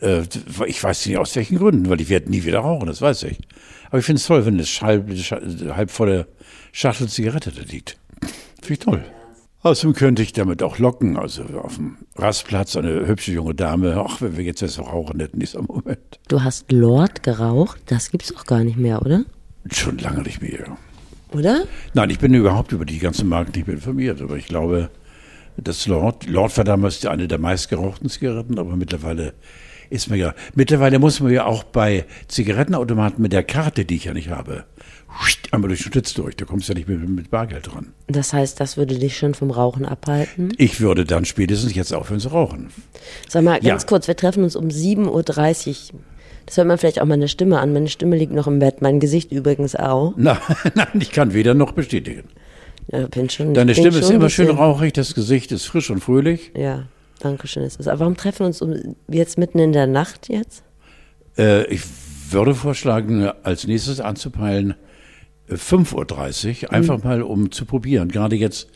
Äh, ich weiß nicht aus welchen Gründen, weil ich werde nie wieder rauchen, das weiß ich. Aber ich finde es toll, wenn das halb, halb volle Schachtel Zigarette da liegt. Finde ich toll. Außerdem könnte ich damit auch locken, also auf dem Rastplatz eine hübsche junge Dame, ach, wenn wir jetzt das rauchen hätten, dieser Moment. Du hast Lord geraucht, das gibt's auch gar nicht mehr, oder? Schon lange nicht mehr. Oder? Nein, ich bin überhaupt über die ganze Markt nicht mehr informiert, aber ich glaube, dass Lord, Lord war damals eine der meistgerauchten Zigaretten, aber mittlerweile ist man ja, mittlerweile muss man ja auch bei Zigarettenautomaten mit der Karte, die ich ja nicht habe, einmal durch den Schlitz durch. Da kommst du ja nicht mehr mit Bargeld dran. Das heißt, das würde dich schon vom Rauchen abhalten? Ich würde dann spätestens jetzt aufhören zu rauchen. Sag mal, ganz ja. kurz, wir treffen uns um 7.30 Uhr. Das hört man vielleicht auch meine Stimme an. Meine Stimme liegt noch im Bett, mein Gesicht übrigens auch. Nein, nein ich kann weder noch bestätigen. Ja, bin schon, Deine bin Stimme ist immer schön rauchig, das Gesicht ist frisch und fröhlich. Ja, danke schön. Ist es. Aber warum treffen wir uns um, jetzt mitten in der Nacht jetzt? Äh, ich würde vorschlagen, als nächstes anzupeilen 5.30 Uhr, einfach mhm. mal um zu probieren. Gerade jetzt.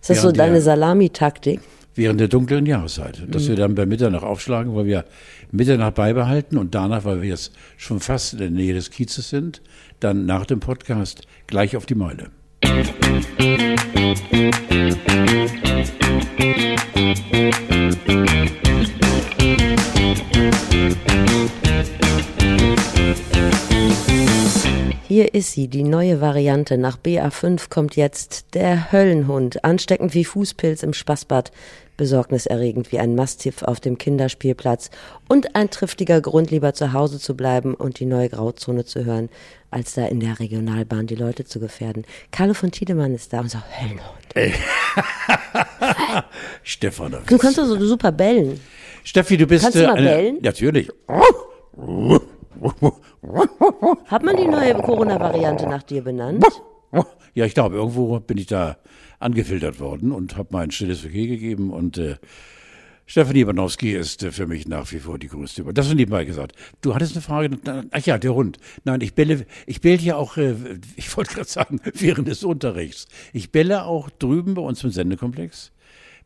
Ist das so deine Salamitaktik? Während der dunklen Jahreszeit. Dass mhm. wir dann bei Mitternacht aufschlagen, weil wir Mitternacht beibehalten und danach, weil wir jetzt schon fast in der Nähe des Kiezes sind, dann nach dem Podcast gleich auf die Meile. Hier ist sie, die neue Variante. Nach BA5 kommt jetzt der Höllenhund. Ansteckend wie Fußpilz im Spaßbad, besorgniserregend wie ein Mastiff auf dem Kinderspielplatz und ein triftiger Grund, lieber zu Hause zu bleiben und die neue Grauzone zu hören, als da in der Regionalbahn die Leute zu gefährden. Carlo von Tiedemann ist da und sagt, Höllenhund. Ey. Stefan. Du kannst doch so super bellen. Steffi, du bist... Kannst du mal eine, bellen? Natürlich. Hat man die neue Corona-Variante nach dir benannt? Ja, ich glaube, irgendwo bin ich da angefiltert worden und habe mein stilles Okay gegeben und äh, Stefanie Banowski ist äh, für mich nach wie vor die größte. Das ist nebenbei gesagt. Du hattest eine Frage. Ach ja, der Hund. Nein, ich bälle, ich bälle ja auch, äh, ich wollte gerade sagen, während des Unterrichts. Ich bälle auch drüben bei uns im Sendekomplex.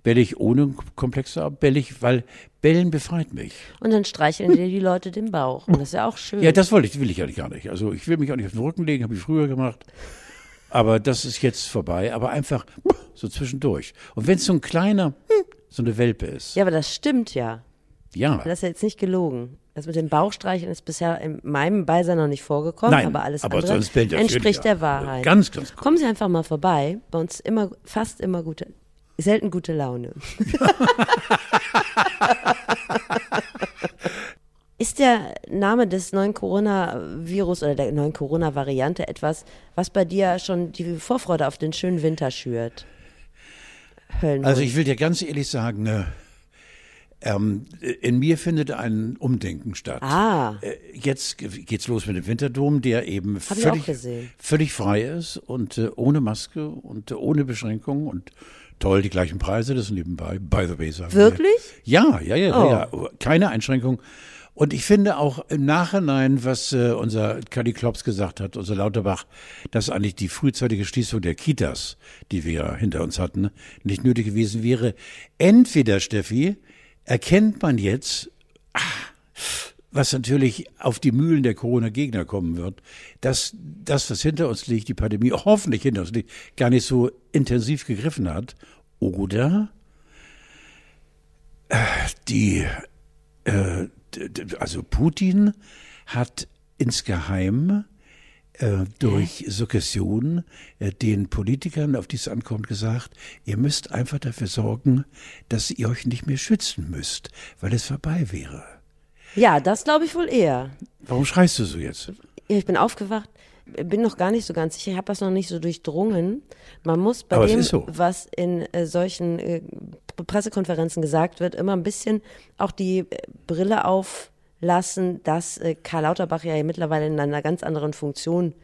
Bälle ich ohne Komplexe ab, bälle ich, weil Bellen befreit mich. Und dann streicheln dir die Leute den Bauch. Und das ist ja auch schön. Ja, das wollte ich, will ich eigentlich gar nicht. Also ich will mich auch nicht auf den Rücken legen, habe ich früher gemacht. Aber das ist jetzt vorbei. Aber einfach so zwischendurch. Und wenn es so ein kleiner, so eine Welpe ist. Ja, aber das stimmt ja. Ja. Das ist ja jetzt nicht gelogen. Das mit dem Bauchstreicheln ist bisher in meinem Beisein noch nicht vorgekommen, Nein, aber alles aber andere entspricht der Wahrheit. Ganz, ganz gut. Kommen Sie einfach mal vorbei. Bei uns immer, fast immer gute selten gute Laune. Ist der Name des neuen Coronavirus oder der neuen Corona-Variante etwas, was bei dir schon die Vorfreude auf den schönen Winter schürt? Höllenhund. Also ich will dir ganz ehrlich sagen, äh, ähm, in mir findet ein Umdenken statt. Ah. Äh, jetzt geht's los mit dem Winterdom, der eben völlig, völlig frei ist und äh, ohne Maske und äh, ohne Beschränkungen und toll, die gleichen Preise, das nebenbei, by the way sagen Wirklich? Wir. Ja, ja, ja, oh. ja, keine Einschränkung. Und ich finde auch im Nachhinein, was äh, unser Kali Klops gesagt hat, unser Lauterbach, dass eigentlich die frühzeitige Schließung der Kitas, die wir hinter uns hatten, nicht nötig gewesen wäre. Entweder, Steffi, erkennt man jetzt, ach, was natürlich auf die Mühlen der Corona-Gegner kommen wird, dass das, was hinter uns liegt, die Pandemie hoffentlich hinter uns liegt, gar nicht so intensiv gegriffen hat. Oder äh, die, äh, also Putin hat insgeheim äh, durch Suggestion äh, den Politikern, auf die es ankommt, gesagt, ihr müsst einfach dafür sorgen, dass ihr euch nicht mehr schützen müsst, weil es vorbei wäre. Ja, das glaube ich wohl eher. Warum schreist du so jetzt? Ich bin aufgewacht, bin noch gar nicht so ganz sicher, ich habe das noch nicht so durchlassen. Man muss bei Aber dem, so. was in äh, solchen äh, Pressekonferenzen gesagt wird, immer ein bisschen auch die äh, Brille auflassen, dass äh, Karl Lauterbach ja mittlerweile in einer ganz anderen Funktion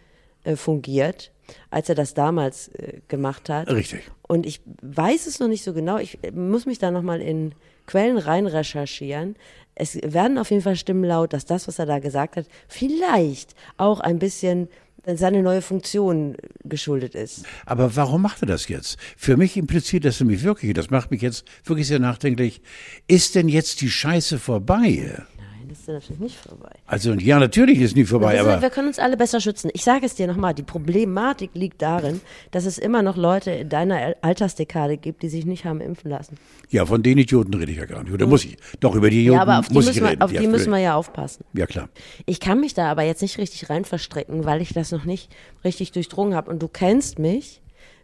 äh, fungiert, als er das damals gemacht hat. Richtig. Und ich weiß es noch nicht so genau. Ich muss mich da nochmal in Quellen rein recherchieren es werden auf jeden Fall Stimmen laut, dass das, was er da gesagt hat, vielleicht auch ein bisschen seine neue Funktion geschuldet ist. Aber warum macht er das jetzt? Für mich impliziert das nämlich wirklich, das macht mich jetzt wirklich sehr nachdenklich, ist denn jetzt die Scheiße vorbei? Ja natürlich nicht vorbei. Also ja, natürlich ist nie vorbei, wir, aber wir können uns alle besser schützen. Ich sage es dir nochmal, die Problematik liegt darin, dass es immer noch Leute in deiner Altersdekade gibt, die sich nicht haben impfen lassen. ja, von den Idioten rede ich ja gar nicht. Oder muss ich? Doch, über die Idioten Ja, aber auf die, muss ich müssen wir, reden. auf ja, die müssen wir ja aufpassen. ja, klar. Ich kann mich da aber jetzt nicht richtig rein verstricken, weil ich das noch nicht richtig durchdrungen habe. Und du kennst mich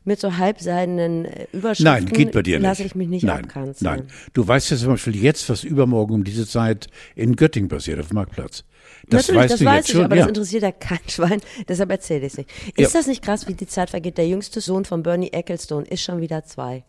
mit so halbseidenen äh, Überschriften. Nein, geht bei dir nicht. Lasse ich mich nicht nein, abkanzeln. Nein, du weißt ja zum Beispiel jetzt, was übermorgen um diese Zeit in Göttingen passiert, auf dem Marktplatz. Das Natürlich, weißt das du weiß jetzt ich, schon. aber ja. das interessiert ja kein Schwein, deshalb erzähle ich es nicht. Ist Ja. das nicht krass, wie die Zeit vergeht? Der jüngste Sohn von Bernie Ecclestone ist schon wieder zwei.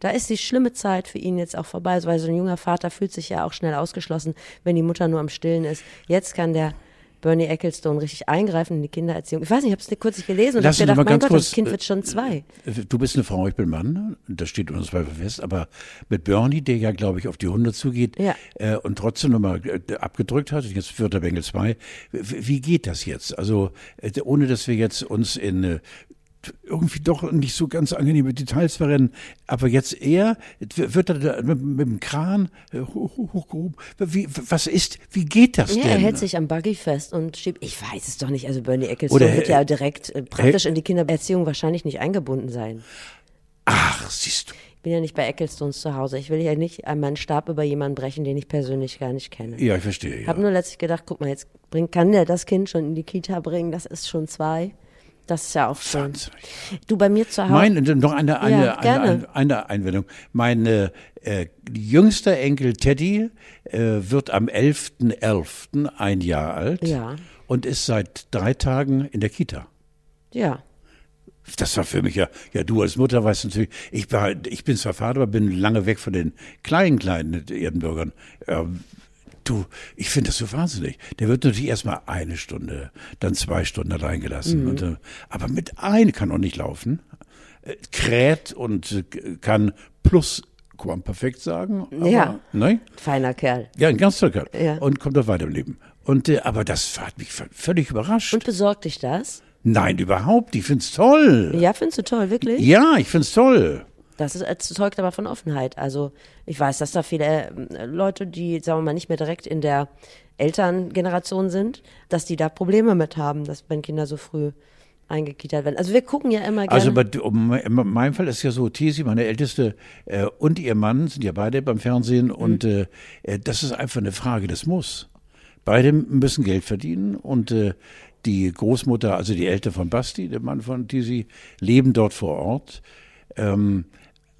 Da ist die schlimme Zeit für ihn jetzt auch vorbei, weil so ein junger Vater fühlt sich ja auch schnell ausgeschlossen, wenn die Mutter nur am Stillen ist. Jetzt kann der Bernie Ecclestone richtig eingreifen in die Kindererziehung. Ich weiß nicht, ich habe es kurz nicht gelesen und habe gedacht, mein Gott, kurz, das Kind äh, wird schon zwei. Du bist eine Frau, ich bin Mann, das steht uns zwei fest, aber mit Bernie, der ja, glaube ich, auf die 100 zugeht Ja. äh, und trotzdem nochmal äh, abgedrückt hat, jetzt führt der Bengel 2, wie geht das jetzt? Also, äh, ohne dass wir jetzt uns in äh, irgendwie doch nicht so ganz angenehme Details verrennen, aber jetzt eher, wird er da mit, mit dem Kran äh, hoch, hoch, hochgehoben? Wie, was ist, wie geht das Ja, denn? er hält sich am Buggy fest und schiebt, ich weiß es doch nicht, also Bernie Ecclestone Oder, wird ja direkt äh, praktisch in die Kindererziehung wahrscheinlich nicht eingebunden sein. Ach, siehst du. Ich bin ja nicht bei Ecclestones zu Hause. Ich will ja nicht meinen Stab über jemanden brechen, den ich persönlich gar nicht kenne. Ja, ich verstehe. Ich Ja. habe nur letztlich gedacht, guck mal, jetzt bring, kann der das Kind schon in die Kita bringen, das ist schon zwei. Das ist ja auch schön. Wahnsinn. Du bei mir zu Hause. Mein, noch eine, eine, Ja, eine, eine, eine Einwendung. Mein äh, äh, jüngster Enkel Teddy äh, wird am 11.11. ein Jahr alt Ja. und ist seit drei Tagen in der Kita. ja. Das war für mich ja, ja, du als Mutter weißt natürlich, ich, war, ich bin zwar Vater, aber bin lange weg von den kleinen, kleinen Erdenbürgern. Ähm, du, ich finde das so wahnsinnig. Der wird natürlich erstmal eine Stunde, dann zwei Stunden allein gelassen. Mhm. Und, äh, aber mit ein kann auch nicht laufen. Äh, kräht und äh, kann plus perfekt sagen. Aber, Ja. Ne? Feiner Kerl. Ja, ein ganz toller Kerl. Ja. Und kommt auch weiter im Leben. Und, äh, aber das hat mich völlig überrascht. Und besorgt dich das? Nein, überhaupt. Ich find's toll. Ja, findest du toll, wirklich? Ja, ich find's toll. Das ist, es zeugt aber von Offenheit. Also ich weiß, dass da viele äh, Leute, die, sagen wir mal, nicht mehr direkt in der Elterngeneration sind, dass die da Probleme mit haben, dass wenn Kinder so früh eingekietert werden. Also wir gucken ja immer gerne. Also bei, um, in meinem Fall ist ja so, Tesi, meine Älteste, äh, und ihr Mann sind ja beide beim Fernsehen und äh, äh, das ist einfach eine Frage des Muss. Beide müssen Geld verdienen und äh, die Großmutter, also die Eltern von Basti, der Mann von Tisi, leben dort vor Ort. Ähm,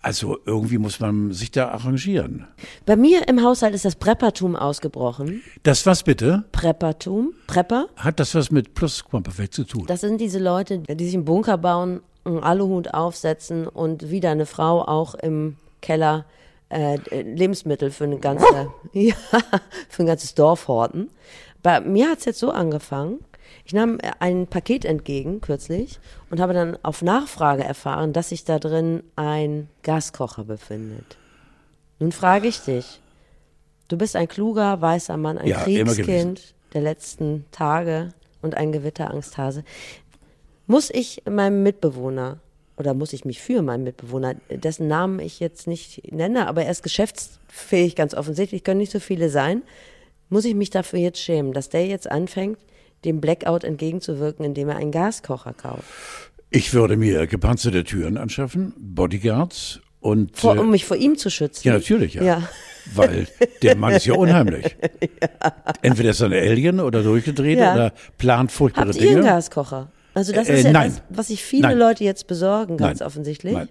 also irgendwie muss man sich da arrangieren. Bei mir im Haushalt ist das Preppertum ausgebrochen. Das was bitte? Preppertum, Prepper, Hat das was mit Plusquamperfekt zu tun? das sind diese Leute, die sich einen Bunker bauen, einen Aluhut aufsetzen und wie deine Frau auch im Keller äh, Lebensmittel für eine ganze, ja, für ein ganzes Dorf horten. Bei mir hat's jetzt so angefangen. Ich nahm ein Paket entgegen kürzlich und habe dann auf Nachfrage erfahren, dass sich da drin ein Gaskocher befindet. Nun frage ich dich, du bist ein kluger, weißer Mann, ein Ja. Kriegskind der letzten Tage und ein Gewitterangsthase. Muss ich meinem Mitbewohner oder muss ich mich für meinen Mitbewohner, dessen Namen ich jetzt nicht nenne, aber er ist geschäftsfähig ganz offensichtlich, können nicht so viele sein, muss ich mich dafür jetzt schämen, dass der jetzt anfängt, dem Blackout entgegenzuwirken, indem er einen Gaskocher kauft. Ich würde mir gepanzerte Türen anschaffen, Bodyguards und Vor, äh, um mich vor ihm zu schützen. Ja, natürlich, ja. Ja. Weil der Mann ist ja unheimlich. Entweder ist er ein Alien oder durchgedreht Ja. oder plant furchtbare Habt ihr einen Dinge. Gaskocher? Also das Äh, ist ja nein. das, was sich viele Nein. Leute jetzt besorgen, ganz Nein. offensichtlich. Nein,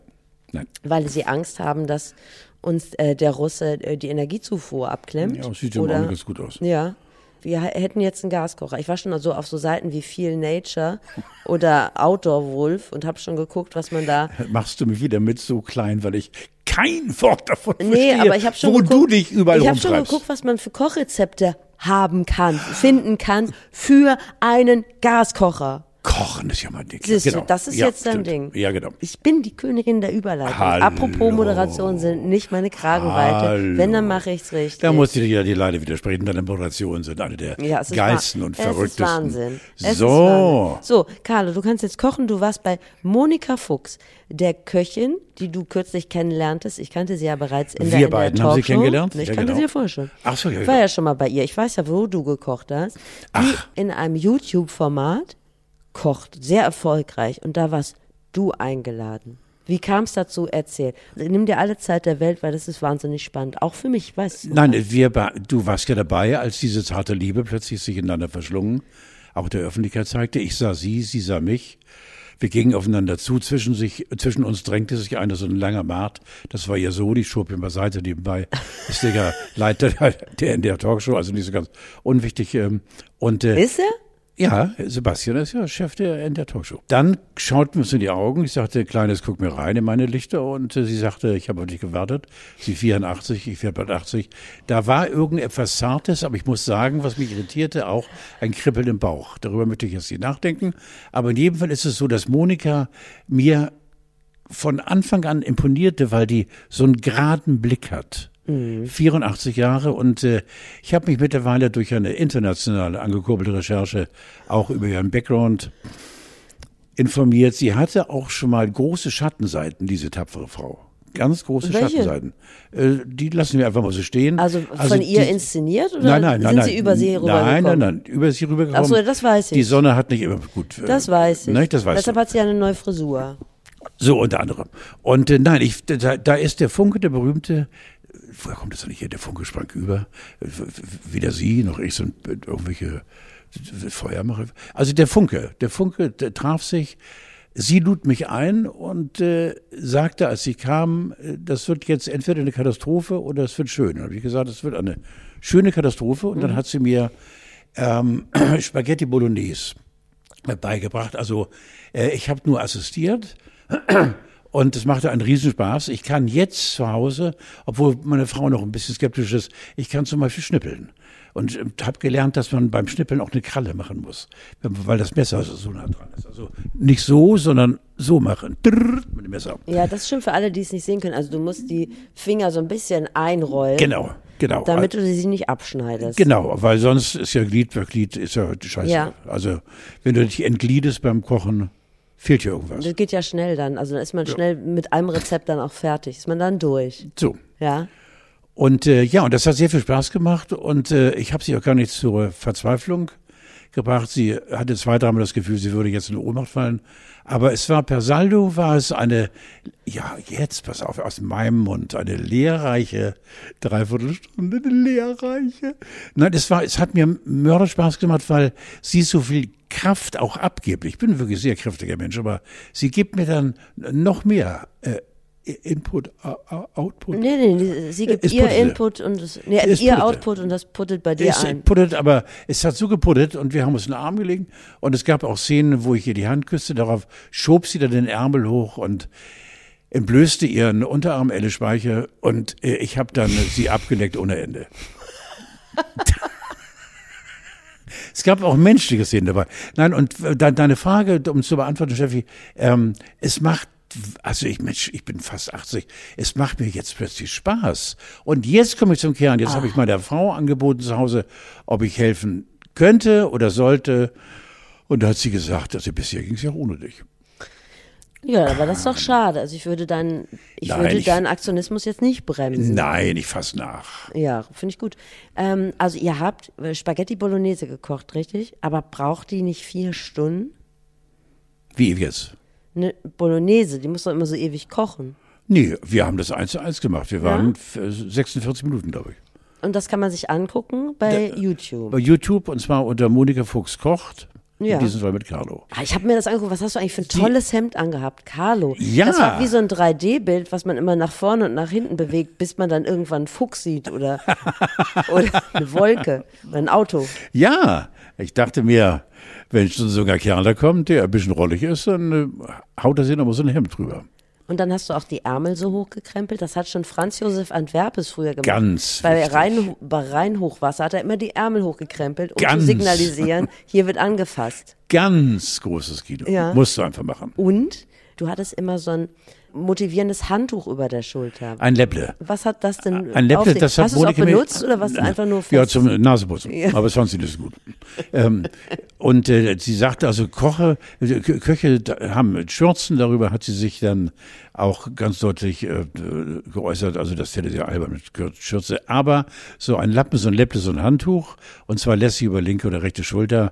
nein. weil sie Angst haben, dass uns äh, der Russe äh, die Energiezufuhr abklemmt. Ja, sieht ja Augenblick ganz gut aus. Ja. Wir hätten jetzt einen Gaskocher. Ich war schon so auf so Seiten wie Feel Nature oder Outdoor Wolf und habe schon geguckt, was man da. Machst du mich wieder mit so klein, weil ich kein Wort davon Nee, verstehe, aber ich habe schon wo geguckt, du dich überall Ich habe schon geguckt, was man für Kochrezepte haben kann, finden kann für einen Gaskocher. Kochen ist ja mal dick. Siehst du, genau. das ist ja, jetzt dein stimmt. Ding. Ja, genau. Ich bin die Königin der Überleitung. Hallo. Apropos Moderation sind nicht meine Kragenweite. Hallo. Wenn, dann mache ich's richtig. Da muss ich dir ja die Leute widersprechen. Deine Moderationen sind eine der ja, geilsten und es verrücktesten. Ist Wahnsinn. Es so. Ist Wahnsinn. So, Carlo, du kannst jetzt kochen. Du warst bei Monika Fuchs, der Köchin, die du kürzlich kennenlerntest. Ich kannte sie ja bereits in der, Wir in der beiden haben sie kennengelernt? Ich Ja, kannte genau. sie ja vorher schon. Ach so, ja, Ich war ja. ja schon mal bei ihr. Ich weiß ja, wo du gekocht hast. Die in einem YouTube-Format kocht, sehr erfolgreich. Und da warst du eingeladen. Wie kam es dazu? Erzähl. Nimm dir alle Zeit der Welt, weil das ist wahnsinnig spannend. Auch für mich, weißt du. Nein, wir, du warst ja dabei, als diese zarte Liebe plötzlich sich ineinander verschlungen, auch der Öffentlichkeit zeigte. Ich sah sie, sie sah mich. Wir gingen aufeinander zu. Zwischen, sich, zwischen uns drängte sich einer so ein langer Bart. Das war ihr so, die schob ihn beiseite. Nebenbei ist der Leiter der, der in der Talkshow, also nicht so ganz unwichtig. ähm, Und äh, Ist er? Ja, Sebastian ist ja Chef der, in der Talkshow. Dann schauten wir uns in die Augen. Ich sagte, Kleines, guck mir rein in meine Lichter. Und äh, sie sagte, ich habe auf dich gewartet. Sie 84, ich werde bald 80. Da war irgendetwas Zartes, aber ich muss sagen, was mich irritierte, auch ein Kribbeln im Bauch. Darüber möchte ich jetzt nicht nachdenken. Aber in jedem Fall ist es so, dass Monika mir von Anfang an imponierte, weil die so einen geraden Blick hat. 84 Jahre und äh, ich habe mich mittlerweile durch eine internationale angekurbelte Recherche auch über ihren Background informiert. Sie hatte auch schon mal große Schattenseiten, diese tapfere Frau. Ganz große Welche? Schattenseiten. Äh, die lassen wir einfach mal so stehen. Also von ihr die- inszeniert oder Nein, nein, nein. sind nein. sie über sie rübergekommen? Nein, nein, nein. Über sie rübergekommen. Ach so, das weiß ich. Die Sonne hat nicht immer gut. äh, Das weiß ich. Ne, das weißt Deshalb du. hat sie ja eine neue Frisur. So unter anderem. Und äh, nein, ich, da, da ist der Funke, der berühmte, woher kommt das denn nicht hier? Der Funke sprang über. Weder sie noch ich sind irgendwelche Feuermacher. Also der Funke, der Funke der traf sich. Sie lud mich ein und äh, sagte, als sie kam, äh, das wird jetzt entweder eine Katastrophe oder es wird schön. Dann habe ich gesagt, es wird eine schöne Katastrophe. Und dann hat sie mir ähm, Spaghetti Bolognese beigebracht. Also äh, ich habe nur assistiert und es machte einen Riesenspaß. Ich kann jetzt zu Hause, obwohl meine Frau noch ein bisschen skeptisch ist, ich kann zum Beispiel schnippeln. Und äh, habe gelernt, dass man beim Schnippeln auch eine Kralle machen muss, weil das Messer so nah dran ist. Also nicht so, sondern so machen. Drrrt Mit dem Messer. Ja, das ist schon für alle, die es nicht sehen können. Also du musst die Finger so ein bisschen einrollen, Genau, genau. damit du sie nicht abschneidest. Genau, weil sonst ist ja Glied für Glied, ist ja scheiße. Ja. Also wenn du dich entgliedest beim Kochen, fehlt dir irgendwas. Das geht ja schnell dann. Also dann ist man schnell mit einem Rezept dann auch fertig. Ist man dann durch. So. Ja. Und äh, ja, und das hat sehr viel Spaß gemacht und äh, ich habe sie auch gar nicht zur Verzweiflung gebracht. Sie hatte zwei, dreimal das Gefühl, sie würde jetzt in Ohnmacht fallen. Aber es war per Saldo, war es eine, ja, jetzt, pass auf, aus meinem Mund, eine lehrreiche Dreiviertelstunde, eine lehrreiche. Nein, es war, es hat mir Mörderspaß gemacht, weil sie so viel Kraft auch abgibt. Ich bin wirklich sehr kräftiger Mensch, aber sie gibt mir dann noch mehr äh, Input, Output. Nee, nee, sie gibt Es ihr puttete. Input und das, nee, Es ihr puttete. Output und das puttet bei dir Es ein. puttet, aber es hat so geputtet und wir haben uns in den Arm gelegen und es gab auch Szenen, wo ich ihr die Hand küsste, darauf schob sie dann den Ärmel hoch und entblößte ihren Unterarm Elle Speicher und äh, ich habe dann sie abgeleckt ohne Ende. Es gab auch menschliche Szenen dabei. Nein, und äh, de deine Frage, um zu beantworten, Steffi, ähm, es macht, also ich, Mensch, ich bin fast 80, es macht mir jetzt plötzlich Spaß. Und jetzt komme ich zum Kern. Jetzt habe ich meiner Frau angeboten zu Hause, ob ich helfen könnte oder sollte. Und da hat sie gesagt, also bisher ging es ja ohne dich. Ja, aber das ist doch schade. Also ich würde deinen, ich Nein, würde ich- deinen Aktionismus jetzt nicht bremsen. Nein, ich fass nach. Ja, finde ich gut. Ähm, also ihr habt äh, Spaghetti Bolognese gekocht, richtig? Aber braucht die nicht vier Stunden? Wie jetzt? Eine Bolognese, die muss doch immer so ewig kochen. Nee, wir haben das eins zu eins gemacht. Wir waren f- 46 Minuten, glaube ich. Und das kann man sich angucken bei YouTube. Bei YouTube und zwar unter Monika Fuchs kocht. Ja. In diesem Fall mit Carlo. Ah, Ich habe mir das angeguckt. Was hast du eigentlich für ein tolles Hemd angehabt? Carlo. Ja. Das war wie so ein 3D-Bild, was man immer nach vorne und nach hinten bewegt, bis man dann irgendwann einen Fuchs sieht oder, oder eine Wolke oder ein Auto. Ja, ich dachte mir, wenn schon sogar Kerl da kommt, der ein bisschen rollig ist, dann äh, haut er sich noch mal so ein Hemd drüber. Und dann hast du auch die Ärmel so hochgekrempelt. Das hat schon Franz Josef Antwerpes früher gemacht. Ganz Bei. Rhein, bei Rheinhochwasser hat er immer die Ärmel hochgekrempelt, um Ganz. zu signalisieren, hier wird angefasst. Ganz großes Kino. Ja. Musst du einfach machen. Und du hattest immer so ein motivierendes Handtuch über der Schulter. Ein Läpple. Was hat das denn Ein Läpple, das hat Hast du es auch benutzt oder was einfach nur Ja, zum Naseputzen. Ja. Aber es fand sie nicht so gut. ähm, und äh, sie sagte also, Koche, äh, Kö- Köche haben Schürzen, darüber hat sie sich dann auch ganz deutlich äh, geäußert, also das hätte sie albern mit Schürze. Aber so ein Lappen, so ein Läpple, so ein Handtuch, und zwar lässig über linke oder rechte Schulter,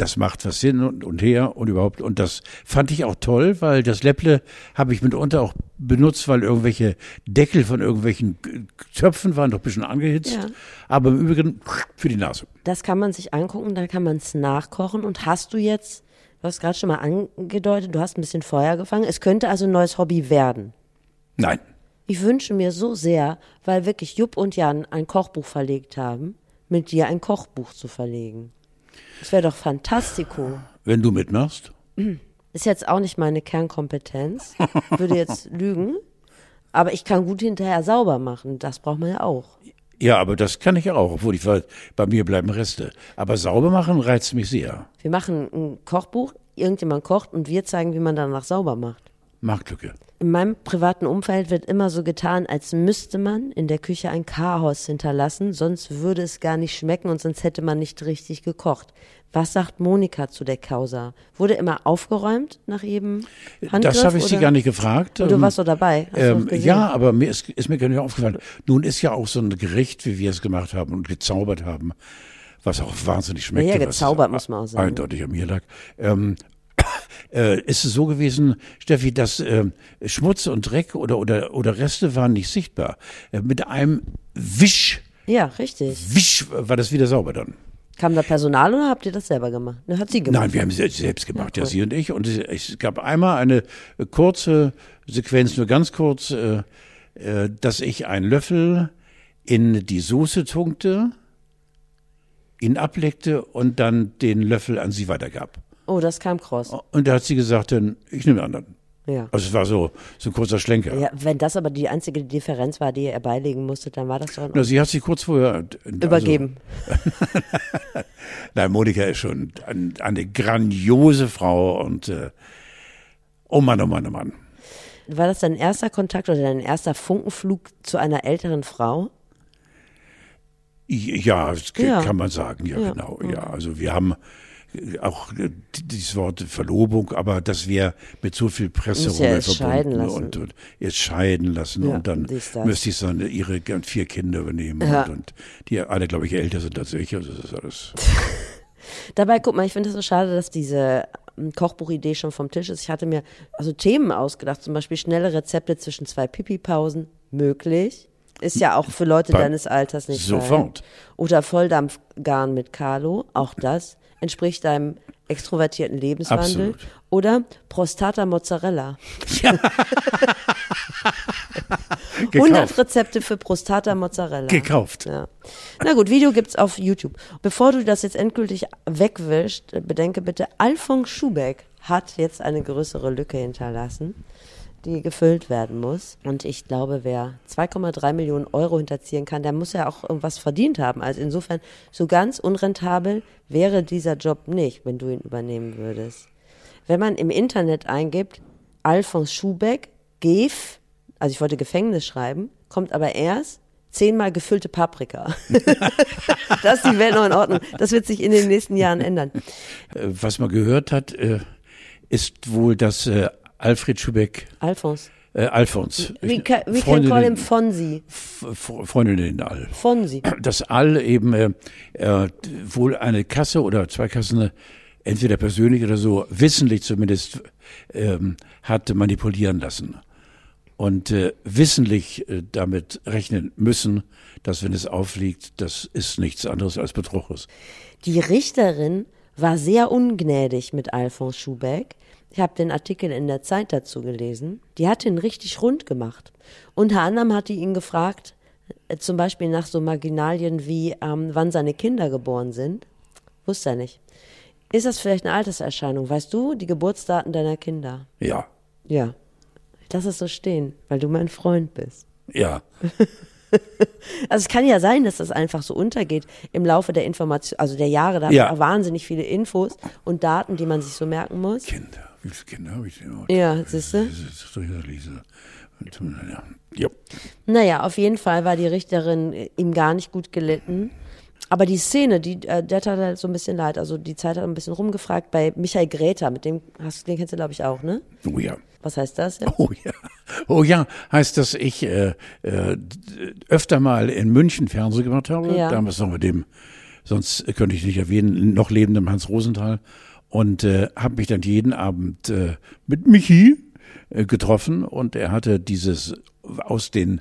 das macht was hin und, und her und überhaupt. Und das fand ich auch toll, weil das Läpple habe ich mitunter auch benutzt, weil irgendwelche Deckel von irgendwelchen Töpfen waren doch ein bisschen angehitzt. Ja. Aber im Übrigen für die Nase. Das kann man sich angucken, dann kann man es nachkochen. Und hast du jetzt, du hast gerade schon mal angedeutet, du hast ein bisschen Feuer gefangen. Es könnte also ein neues Hobby werden. Nein. Ich wünsche mir so sehr, weil wirklich Jupp und Jan ein Kochbuch verlegt haben, mit dir ein Kochbuch zu verlegen. Das wäre doch fantastico. Wenn du mitmachst. Ist jetzt auch nicht meine Kernkompetenz. Würde jetzt lügen. Aber ich kann gut hinterher sauber machen. Das braucht man ja auch. Ja, aber das kann ich auch, obwohl ich weiß, bei mir bleiben Reste. Aber sauber machen reizt mich sehr. Wir machen ein Kochbuch, irgendjemand kocht und wir zeigen, wie man danach sauber macht. Marktlücke. In meinem privaten Umfeld wird immer so getan, als müsste man in der Küche ein Chaos hinterlassen, sonst würde es gar nicht schmecken und sonst hätte man nicht richtig gekocht. Was sagt Monika zu der Causa? Wurde immer aufgeräumt nach jedem Handgriff? Das habe ich sie oder? gar nicht gefragt. Und du Ähm, warst so dabei. Du Ähm, ja, aber mir ist, ist mir gar nicht aufgefallen. Nun ist ja auch so ein Gericht, wie wir es gemacht haben und gezaubert haben, was auch wahnsinnig schmeckt. Ja, ja, gezaubert muss man auch sagen. Eindeutig an mir lag. Ähm, äh, ist es so gewesen, Steffi, dass ähm, Schmutz und Dreck oder, oder, oder Reste waren nicht sichtbar. Äh, mit einem Wisch, Ja, richtig. Wisch war das wieder sauber dann. Kam da Personal oder habt ihr das selber gemacht? Ne, hat sie gemacht. Nein, wir haben es selbst- gemacht, ja, cool. sie und ich. Und es, gab einmal eine äh, kurze Sequenz, nur ganz kurz, äh, äh, dass ich einen Löffel in die Soße tunkte, ihn ableckte und dann den Löffel an sie weitergab. Oh, das kam cross. Und da hat sie gesagt, dann, ich nehme den anderen. Ja. Also es war so, so ein kurzer Schlenker. ja. Wenn das aber die einzige Differenz war, die ihr beilegen musstet, dann war das doch in Na, sie hat sich kurz vorher also, übergeben. Nein, Monika ist schon ein, eine grandiose Frau und äh, oh Mann, oh Mann, oh Mann. War das dein erster Kontakt oder dein erster Funkenflug zu einer älteren Frau? Ja, Ja. kann man sagen, ja, Ja. genau. Ja, also wir haben auch äh, dieses Wort Verlobung, aber dass wir mit so viel Presse ja verbunden und, und jetzt scheiden lassen Ja, und dann müsste ich dann ihre vier Kinder übernehmen Ja. und, und die alle, glaube ich, älter sind als ich. Also das ist alles. Dabei, guck mal, ich finde es so schade, dass diese ähm, Kochbuchidee schon vom Tisch ist. Ich hatte mir also Themen ausgedacht, zum Beispiel schnelle Rezepte zwischen zwei Pipi-Pausen, möglich. Ist ja auch für Leute Bei- deines Alters nicht Sofort. fein. Oder Volldampfgarn mit Carlo, auch das entspricht deinem extrovertierten Lebenswandel. Absolut. Oder Prostata Mozzarella. 100 Gekauft. Rezepte für Prostata Mozzarella. Gekauft. Ja. Na gut, Video gibt's auf YouTube. Bevor du das jetzt endgültig wegwischst, bedenke bitte, Alfons Schubeck hat jetzt eine größere Lücke hinterlassen, die gefüllt werden muss. Und ich glaube, wer 2,3 Millionen Euro hinterziehen kann, der muss ja auch irgendwas verdient haben. Also insofern, so ganz unrentabel wäre dieser Job nicht, wenn du ihn übernehmen würdest. Wenn man im Internet eingibt, Alfons Schubeck, GEF, also ich wollte Gefängnis schreiben, kommt aber erst zehnmal gefüllte Paprika. das ist die Welt noch in Ordnung. Das wird sich in den nächsten Jahren ändern. Äh, Was man gehört hat, äh, ist wohl, dass äh, Alfred Schubeck, Alfons. äh, Alfons, We, ca we can call him Fonsi. Freundinnen All. Fonsi. dass All eben äh, äh, wohl eine Kasse oder zwei Kassen, äh, entweder persönlich oder so, wissentlich zumindest, ähm, hat manipulieren lassen. Und äh, wissentlich äh, damit rechnen müssen, dass wenn es aufliegt, das ist nichts anderes als Betrug ist. Die Richterin war sehr ungnädig mit Alfons Schubeck. Ich habe den Artikel in der Zeit dazu gelesen. Die hat ihn richtig rund gemacht. Unter anderem hat die ihn gefragt, äh, zum Beispiel nach so Marginalien wie, ähm, wann seine Kinder geboren sind. Wusste er nicht. Ist das vielleicht eine Alterserscheinung? Weißt du die Geburtsdaten deiner Kinder? Ja. Ja. lass es so stehen, weil du mein Freund bist. Ja. Also es kann ja sein, dass das einfach so untergeht im Laufe der Information, also der Jahre. Da Ja. wahnsinnig viele Infos und Daten, die man sich so merken muss. Kinder. Wie viele Kinder habe ich denn? Ja, siehst du? Das ist Lise. Ja. Ja. Naja, auf jeden Fall war die Richterin äh, ihm gar nicht gut gelitten. Aber die Szene, die, äh, der tat halt so ein bisschen leid. Also die Zeit hat ein bisschen rumgefragt bei Michael Greta, mit dem hast den kennst du, glaube ich, auch, ne? Oh ja. Was heißt das? Ja? Oh ja. Oh ja, heißt, dass ich äh, äh, öfter mal in München Fernsehen gemacht habe. Ja. Damals noch mit dem, sonst könnte ich nicht erwähnen, noch lebendem Hans Rosenthal. Und äh, habe mich dann jeden Abend äh, mit Michi äh, getroffen und er hatte dieses aus den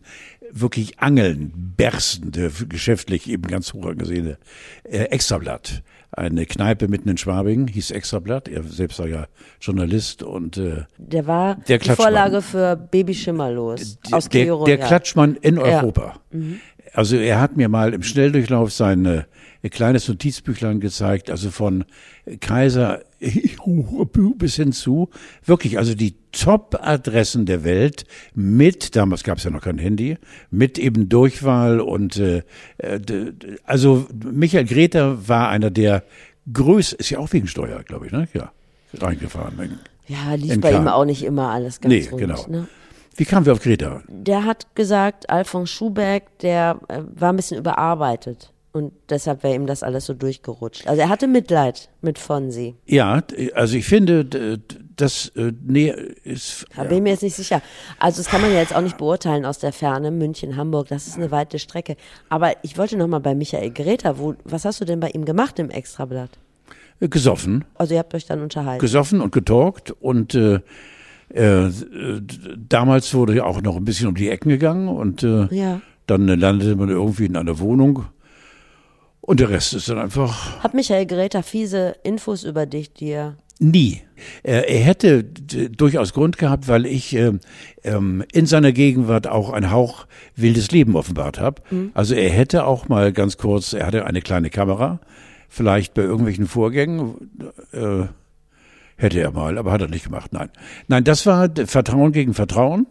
wirklich Angeln berstende, geschäftlich eben ganz hoch angesehene äh, Extrablatt. Eine Kneipe mitten in Schwabing, hieß Extrablatt. Er selbst war ja Journalist und äh, Der war Der die. Vorlage für Baby Schimmerlos aus der, Giro, der ja. Klatschmann in Ja. Europa. Also er hat mir mal im Schnelldurchlauf sein kleines Notizbüchlein gezeigt, also von Kaiser bis hin zu wirklich, also die Top-Adressen der Welt mit, damals gab es ja noch kein Handy, mit eben Durchwahl und äh, äh, also Michael Greta war einer der größten, ist ja auch wegen Steuer, glaube ich, ne? Ja, reingefahren. Ja, lief bei ihm auch nicht immer alles ganz Nee, rund. genau. Ne? Wie kamen wir auf Greta? Der hat gesagt, Alfons Schubeck, der äh, war ein bisschen überarbeitet. Und deshalb wäre ihm das alles so durchgerutscht. Also er hatte Mitleid mit Fonsi. Ja, also ich finde, das äh, nee, ist Da bin ich mir jetzt nicht sicher. Also das kann man ja jetzt auch nicht beurteilen aus der Ferne. München, Hamburg, das ist eine weite Strecke. Aber ich wollte noch mal bei Michael Greta, wo, was hast du denn bei ihm gemacht im Extrablatt? äh, gesoffen, Also ihr habt euch dann unterhalten. gesoffen und getalkt und äh, äh, damals wurde ja auch noch ein bisschen um die Ecken gegangen und äh, Ja. dann landete man irgendwie in einer Wohnung und der Rest ist dann einfach Hat Michael Greta fiese Infos über dich, die er Nie. Er, hätte durchaus Grund gehabt, weil ich ähm, ähm, in seiner Gegenwart auch ein Hauch wildes Leben offenbart habe. Also er hätte auch mal ganz kurz, er hatte eine kleine Kamera, vielleicht bei irgendwelchen Vorgängen, äh, hätte er mal, aber hat er nicht gemacht. Nein, nein, das war Vertrauen gegen Vertrauen.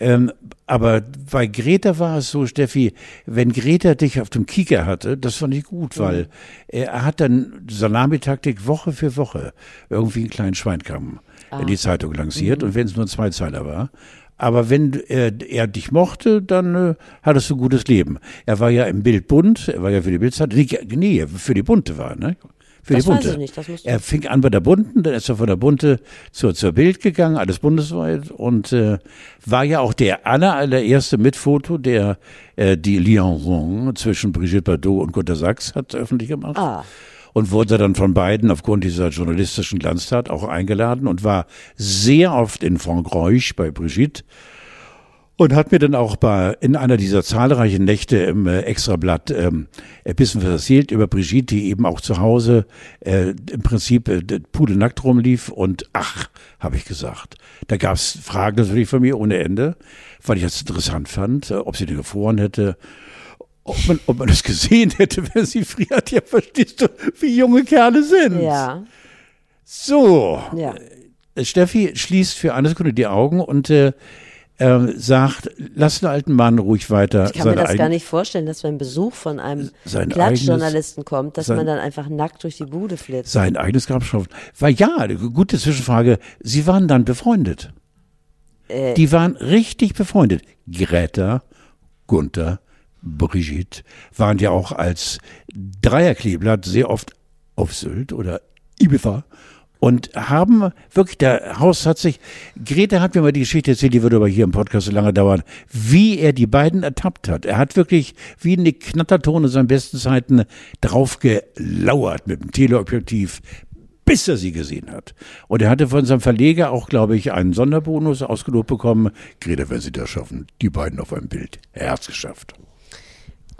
Ähm, aber bei Greta war es so, Steffi, wenn Greta dich auf dem Kieker hatte, das fand ich gut, weil er hat dann Salamitaktik Woche für Woche irgendwie einen kleinen Schweinkamm in die Zeitung lanciert und wenn es nur ein Zweizeiler war. Aber wenn er, er dich mochte, dann äh, hattest du ein gutes Leben. Er war ja im Bild bunt, er war ja für die Bildzeitung, nee, nee, für die Bunte war, ne? Für Das die weiß Bunte. ich nicht, das musst du- er fing an bei der Bunten, dann ist er von der Bunte zur, zur Bild gegangen, alles bundesweit und äh, war ja auch der aller, allererste mit Foto, der äh, die Liaison zwischen Brigitte Bardot und Gunter Sachs hat öffentlich gemacht. Ah. Und wurde dann von beiden aufgrund dieser journalistischen Glanztat auch eingeladen und war sehr oft in Frankreich bei Brigitte und hat mir dann auch bei, in einer dieser zahlreichen Nächte im äh, Extrablatt ähm, ein bisschen erzählt über Brigitte, die eben auch zu Hause äh, im Prinzip äh, pudelnackt rumlief und ach, habe ich gesagt. Da gab es Fragen natürlich von mir ohne Ende, weil ich das interessant fand, äh, ob sie denn gefroren hätte, ob man, ob man das gesehen hätte, wenn sie friert. Ja, verstehst du, wie junge Kerle sind. Ja, So, ja. äh, Steffi schließt für eine Sekunde die Augen und äh, äh, sagt, lass den alten Mann ruhig weiter. Ich kann mir das gar nicht vorstellen, dass wenn Besuch von einem Klatschjournalisten kommt, dass sein- man dann einfach nackt durch die Bude flitzt. sein eigenes Grab schaffen. Weil ja, gute Zwischenfrage, sie waren dann befreundet. Äh. Die waren richtig befreundet. Greta, Gunther, Brigitte waren ja auch als Dreierkleeblatt sehr oft auf Sylt oder Ibiza und haben wirklich, der Haus hat sich, Greta hat mir mal die Geschichte erzählt, die würde aber hier im Podcast so lange dauern, wie er die beiden ertappt hat. Er hat wirklich wie eine Knatterton in seinen besten Zeiten drauf gelauert mit dem Teleobjektiv, bis er sie gesehen hat. Und er hatte von seinem Verleger auch, glaube ich, einen Sonderbonus ausgelobt bekommen. Greta, wenn Sie das schaffen, die beiden auf einem Bild. Er hat's geschafft.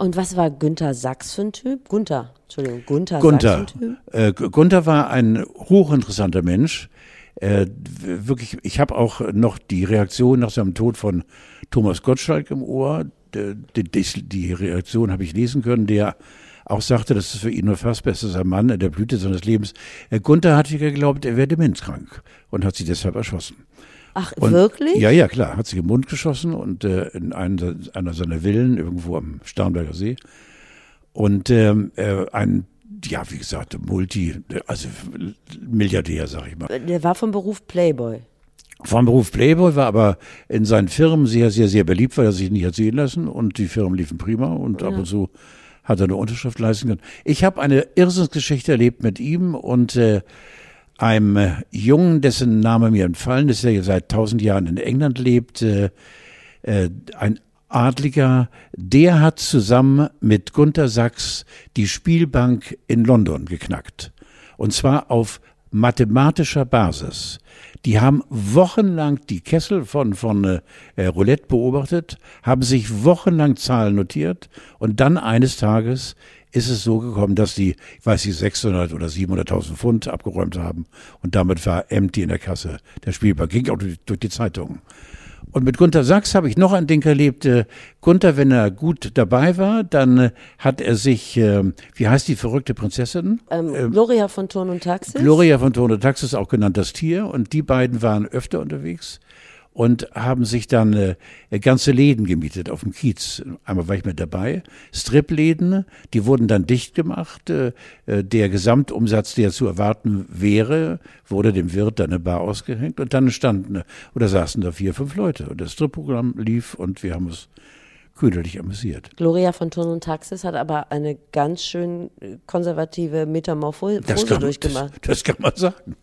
Und was war Günther Sachs für ein Typ? Gunther, Entschuldigung, Gunther, Gunther. Sachs für ein Typ? Äh, Gu- Gunther war ein hochinteressanter Mensch. Äh, wirklich, ich habe auch noch die Reaktion nach seinem Tod von Thomas Gottschalk im Ohr. Die, die, die Reaktion habe ich lesen können, der auch sagte, das ist für ihn nur fast besser Mann in der Blüte seines Lebens. Äh, Gunther hatte geglaubt, er wäre demenzkrank und hat sich deshalb erschossen. Ach, Und- wirklich? Ja, ja, klar. Hat sich im Mund geschossen und äh, in einen, einer seiner Villen irgendwo am Starnberger See. Und ähm, äh, ein, ja, wie gesagt, Multi, also Milliardär, sag ich mal. Der war vom Beruf Playboy. Vom Beruf Playboy war aber in seinen Firmen sehr, sehr, sehr beliebt, weil er sich nicht hat sehen lassen und die Firmen liefen prima und ab und zu hat er eine Unterschrift leisten können. Ich habe eine Irrsinnsgeschichte erlebt mit ihm und äh, einem äh, Jungen, dessen Name mir entfallen ist, der seit tausend Jahren in England lebt, äh, äh, ein Adliger, der hat zusammen mit Gunther Sachs die Spielbank in London geknackt. Und zwar auf mathematischer Basis. Die haben wochenlang die Kessel von, von äh, Roulette beobachtet, haben sich wochenlang Zahlen notiert und dann eines Tages ist es so gekommen, dass die, ich weiß nicht, 600 oder 700.000 Pfund abgeräumt haben und damit war empty in der Kasse der Spielbank. Ging auch durch, durch die Zeitungen. Und mit Gunther Sachs habe ich noch ein Ding erlebt. Äh, Gunther, wenn er gut dabei war, dann äh, hat er sich, äh, wie heißt die verrückte Prinzessin? Ähm, Gloria von Turn und Taxis. Gloria von Tone Taxis, auch genannt das Tier. Und die beiden waren öfter unterwegs und haben sich dann äh, ganze Läden gemietet auf dem Kiez. Einmal war ich mit dabei. Stripläden, die wurden dann dicht gemacht. Äh, äh, der Gesamtumsatz, der zu erwarten wäre, wurde dem Wirt dann eine Bar ausgehängt. Und dann standen oder saßen da vier, fünf Leute. Und das Stripprogramm lief und wir haben uns köderlich amüsiert. Gloria von Turn und Taxis hat aber eine ganz schön äh, konservative Metamorphose Das kann, durchgemacht. das, das kann man sagen.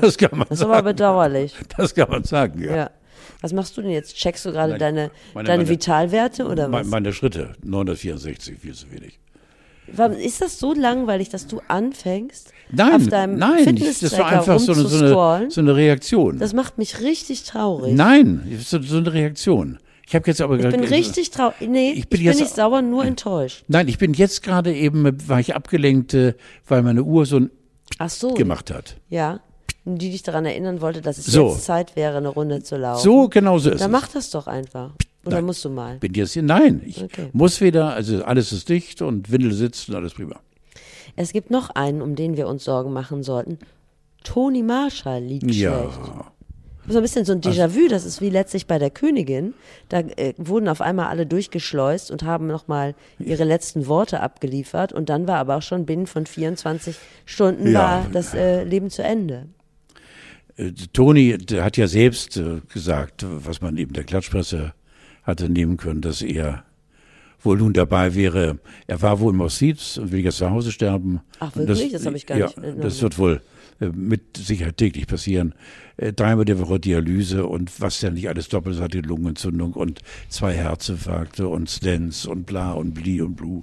Das kann man Das ist aber sagen. bedauerlich. Das kann man sagen, ja. Ja. Was machst du denn jetzt? Checkst du gerade Nein, deine, meine- deine meine- Vitalwerte oder was? Meine Schritte, 964, viel zu wenig. Warum- Ist das so langweilig, dass du anfängst, Nein, auf deinem nein, ich- das war einfach so eine, so, eine, so eine Reaktion. Das macht mich richtig traurig. Nein, so, so eine Reaktion. Ich habe jetzt aber ich bin richtig traurig. Nee, Ich ich bin bin, jetzt- nicht sauer, nur enttäuscht. Nein, ich bin jetzt gerade eben, war ich abgelenkt, äh, weil meine Uhr so ein Ach so. gemacht hat. Ja. Die dich daran erinnern wollte, dass es So. jetzt Zeit wäre, eine Runde zu laufen. So genau so ist Dann es. mach das doch einfach. Oder Nein. musst du mal? Bin jetzt hier, nein, ich Okay. muss wieder, also alles ist dicht und Windel sitzt und alles prima. Es gibt noch einen, um den wir uns Sorgen machen sollten. Toni Marshall liegt Ja. schlecht. So ein bisschen so ein Déjà-vu, das ist wie letztlich bei der Königin. Da äh, wurden auf einmal alle durchgeschleust und haben nochmal ihre letzten Worte abgeliefert und dann war aber auch schon binnen von 24 Stunden Ja. war das äh, Leben zu Ende. Äh, Toni der hat ja selbst äh, gesagt, was man eben der Klatschpresse hatte nehmen können, dass er wohl nun dabei wäre. Er war wohl im Hospiz und will jetzt zu Hause sterben. Ach, wirklich? Das habe ich gar ja, nicht in Erinnerung. Das wird wohl äh, mit Sicherheit täglich passieren. Äh, Dreimal die Woche Dialyse und was ja nicht alles doppelt hat, die Lungenentzündung und zwei Herzinfarkte und Stents und bla und bli und blu.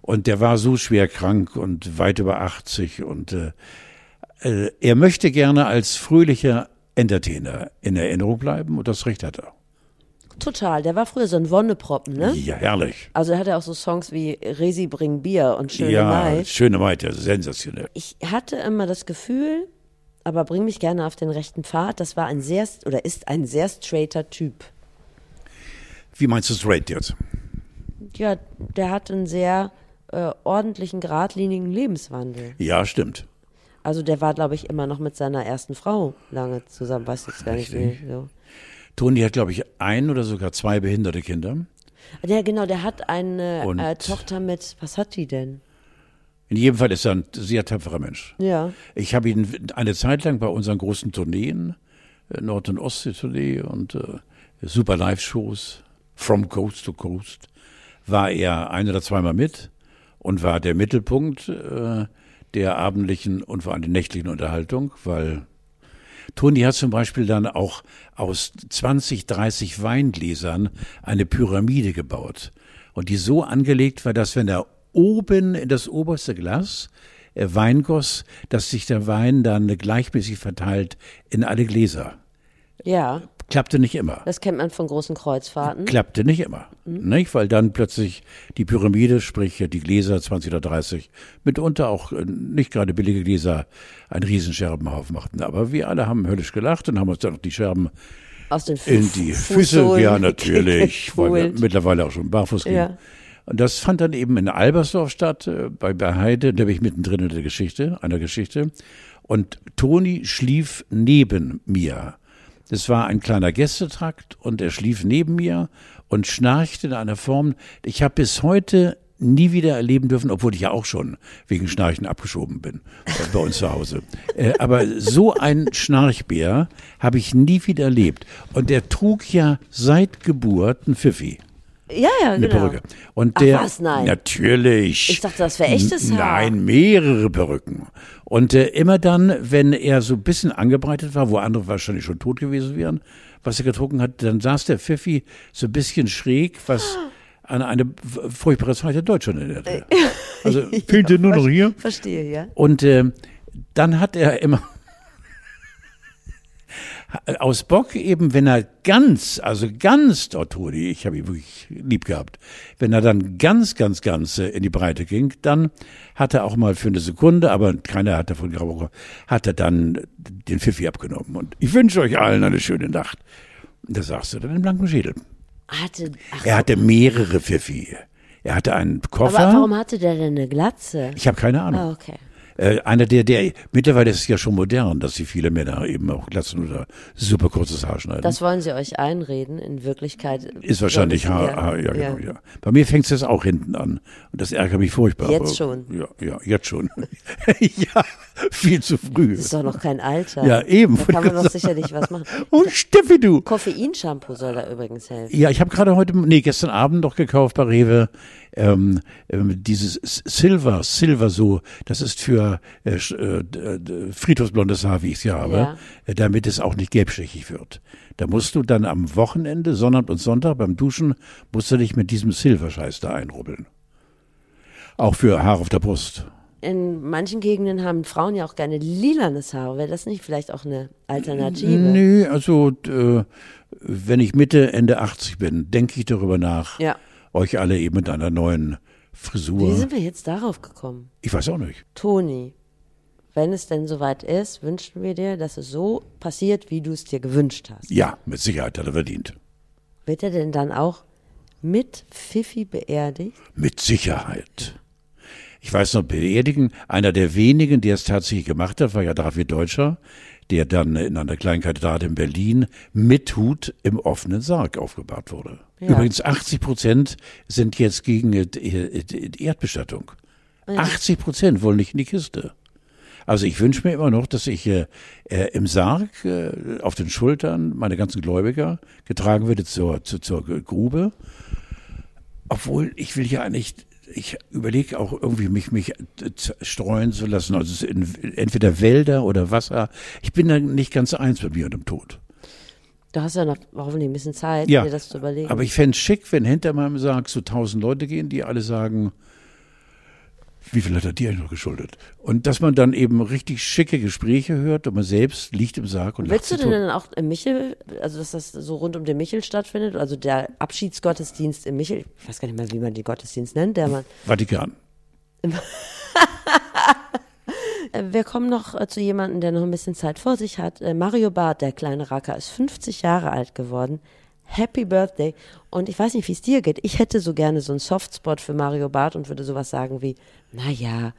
Und der war so schwer krank und weit über 80 und äh, äh, er möchte gerne als fröhlicher Entertainer in Erinnerung bleiben und das Recht hat er. Total, der war früher so ein Wonneproppen, ne? Ja, herrlich. Also er hatte auch so Songs wie Resi bring Bier und Schöne ja, Mai. schöne Maite, sensationell. Ich hatte immer das Gefühl, aber bring mich gerne auf den rechten Pfad, das war ein sehr, oder ist ein sehr straighter Typ. Wie meinst du straight jetzt? Ja, der hat einen sehr äh, ordentlichen, geradlinigen Lebenswandel. Ja, stimmt. Also der war, glaube ich, immer noch mit seiner ersten Frau lange zusammen, weiß jetzt gar nicht wie. So. Toni hat, glaube ich, ein oder sogar zwei behinderte Kinder. Ja, genau, der hat eine äh, Tochter mit, was hat die denn? In jedem Fall ist er ein sehr tapferer Mensch. Ja. Ich habe ihn eine Zeit lang bei unseren großen Tourneen, äh, Nord- und Ostsee-Tournee und äh, super Live-Shows, From Coast to Coast, war er ein oder zweimal mit und war der Mittelpunkt äh, der abendlichen und vor allem der nächtlichen Unterhaltung, weil Toni hat zum Beispiel dann auch aus 20, 30 Weingläsern eine Pyramide gebaut und die so angelegt war, dass wenn er oben in das oberste Glas äh, Wein goss, dass sich der Wein dann gleichmäßig verteilt in alle Gläser. Ja, Klappte nicht immer. das kennt man von großen Kreuzfahrten. Klappte nicht immer. Nicht? Weil dann plötzlich die Pyramide, sprich die Gläser 20 oder 30, mitunter auch äh, nicht gerade billige Gläser, einen Riesenscherbenhaufen machten. Aber wir alle haben höllisch gelacht und haben uns dann noch die Scherben Aus den in Fu- die Füße, Fußsohlen ja natürlich, weil wir mittlerweile auch schon barfuß gehen. Ja. Und das fand dann eben in Albersdorf statt, äh, bei, bei Heide, da bin ich mittendrin in der Geschichte, einer Geschichte. Und Toni schlief neben mir. Das war ein kleiner Gästetrakt und er schlief neben mir und schnarchte in einer Form. Ich habe bis heute nie wieder erleben dürfen, obwohl ich ja auch schon wegen Schnarchen abgeschoben bin äh, bei uns zu Hause. Äh, aber so ein Schnarchbär habe ich nie wieder erlebt. Und der trug ja seit Geburt ein Pfiffi. Ja, ja, Eine genau. Perücke. Und Ach der, was, nein. Natürlich. Ich dachte, das wäre echtes Haar. Nein, mehrere Perücken. Und äh, immer dann, wenn er so ein bisschen angebreitet war, wo andere wahrscheinlich schon tot gewesen wären, was er getrunken hat, dann saß der Pfiffi so ein bisschen schräg, was an eine furchtbare Zeit in Deutschland erinnerte. Also, fehlt dir nur noch hier? Verstehe, ja. Und äh, dann hat er immer aus Bock eben, wenn er ganz, also ganz Torturi, ich habe ihn wirklich lieb gehabt, wenn er dann ganz, ganz, ganz äh, in die Breite ging, dann hat er auch mal für eine Sekunde, aber keiner hat davon geraucht, hat er dann den Pfiffi abgenommen. Und ich wünsche euch allen eine schöne Nacht. Da sagst du dann den blanken Schädel. Hatte, Er hatte mehrere Pfiffi. Er hatte einen Koffer. aber warum hatte der denn eine Glatze? ich habe keine Ahnung. Ah, okay. Äh, einer der, der, mittlerweile ist es ja schon modern, dass sie viele Männer eben auch glatzen oder super kurzes Haar schneiden. Das wollen sie euch einreden. In Wirklichkeit ist wahrscheinlich soll es Haar, Haar ja, ja. genau, ja. Bei mir fängt es jetzt auch hinten an. Und das ärgert mich furchtbar. Jetzt aber- schon? Ja, ja, jetzt schon. ja, viel zu früh. Das ist doch noch kein Alter. Ja, eben. Da kann man doch sicherlich was machen. Und Steffi, du. Koffeinshampoo soll da übrigens helfen. Ja, ich habe gerade heute, nee, gestern Abend noch gekauft bei Rewe ähm, ähm, dieses Silver, Silver so, das ist für äh, äh, d- friedhofsblondes Haar, wie ich es ja habe, Ja. äh, damit es auch nicht gelbstichig wird. Da musst du dann am Wochenende, Sonnabend und Sonntag beim Duschen, musst du dich mit diesem Silverscheiß da einrubbeln. Auch für Haar auf der Brust. In manchen Gegenden haben Frauen ja auch gerne lilanes Haar. Wäre das nicht vielleicht auch eine Alternative? Nee, also äh, wenn ich Mitte, Ende 80 bin, denke ich darüber nach, Ja. Euch alle eben mit einer neuen Wie Frisur. sind wir jetzt darauf gekommen? Ich weiß auch nicht. Toni, wenn es denn soweit ist, wünschen wir dir, dass es so passiert, wie du es dir gewünscht hast. Ja, mit Sicherheit hat er verdient. Wird er denn dann auch mit Fifi beerdigt? Mit Sicherheit. Ich weiß noch, beerdigen, einer der wenigen, der es tatsächlich gemacht hat, war ja David Deutscher, der dann in einer kleinen Kathedrale in Berlin mit Hut im offenen Sarg aufgebahrt wurde. Ja. Übrigens 80 Prozent sind jetzt gegen äh, äh, die Erdbestattung. 80 Prozent wollen nicht in die Kiste. Also ich wünsche mir immer noch, dass ich äh, äh, im Sarg äh, auf den Schultern meine ganzen Gläubiger getragen werde zur, zur, zur Grube. Obwohl ich will ja eigentlich, ich überlege auch irgendwie mich mich streuen zu lassen, also in entweder Wälder oder Wasser. Ich bin da nicht ganz eins mit mir und dem Tod. Du hast ja noch hoffentlich ein bisschen Zeit, Ja, dir das zu überlegen. aber ich fände es schick, wenn hinter meinem Sarg so tausend Leute gehen, die alle sagen, wie viel hat er dir eigentlich noch geschuldet? Und dass man dann eben richtig schicke Gespräche hört und man selbst liegt im Sarg und Willst du denn dann auch im Michel, also dass das so rund um den Michel stattfindet, also der Abschiedsgottesdienst im Michel, ich weiß gar nicht mehr, wie man den Gottesdienst nennt, der man. Vatikan. Äh, Wir kommen noch äh, zu jemandem, der noch ein bisschen Zeit vor sich hat. Äh, Mario Barth, der kleine Racker, ist 50 Jahre alt geworden. Happy Birthday. Und ich weiß nicht, wie es dir geht. Ich hätte so gerne so einen Softspot für Mario Barth und würde sowas sagen wie, naja,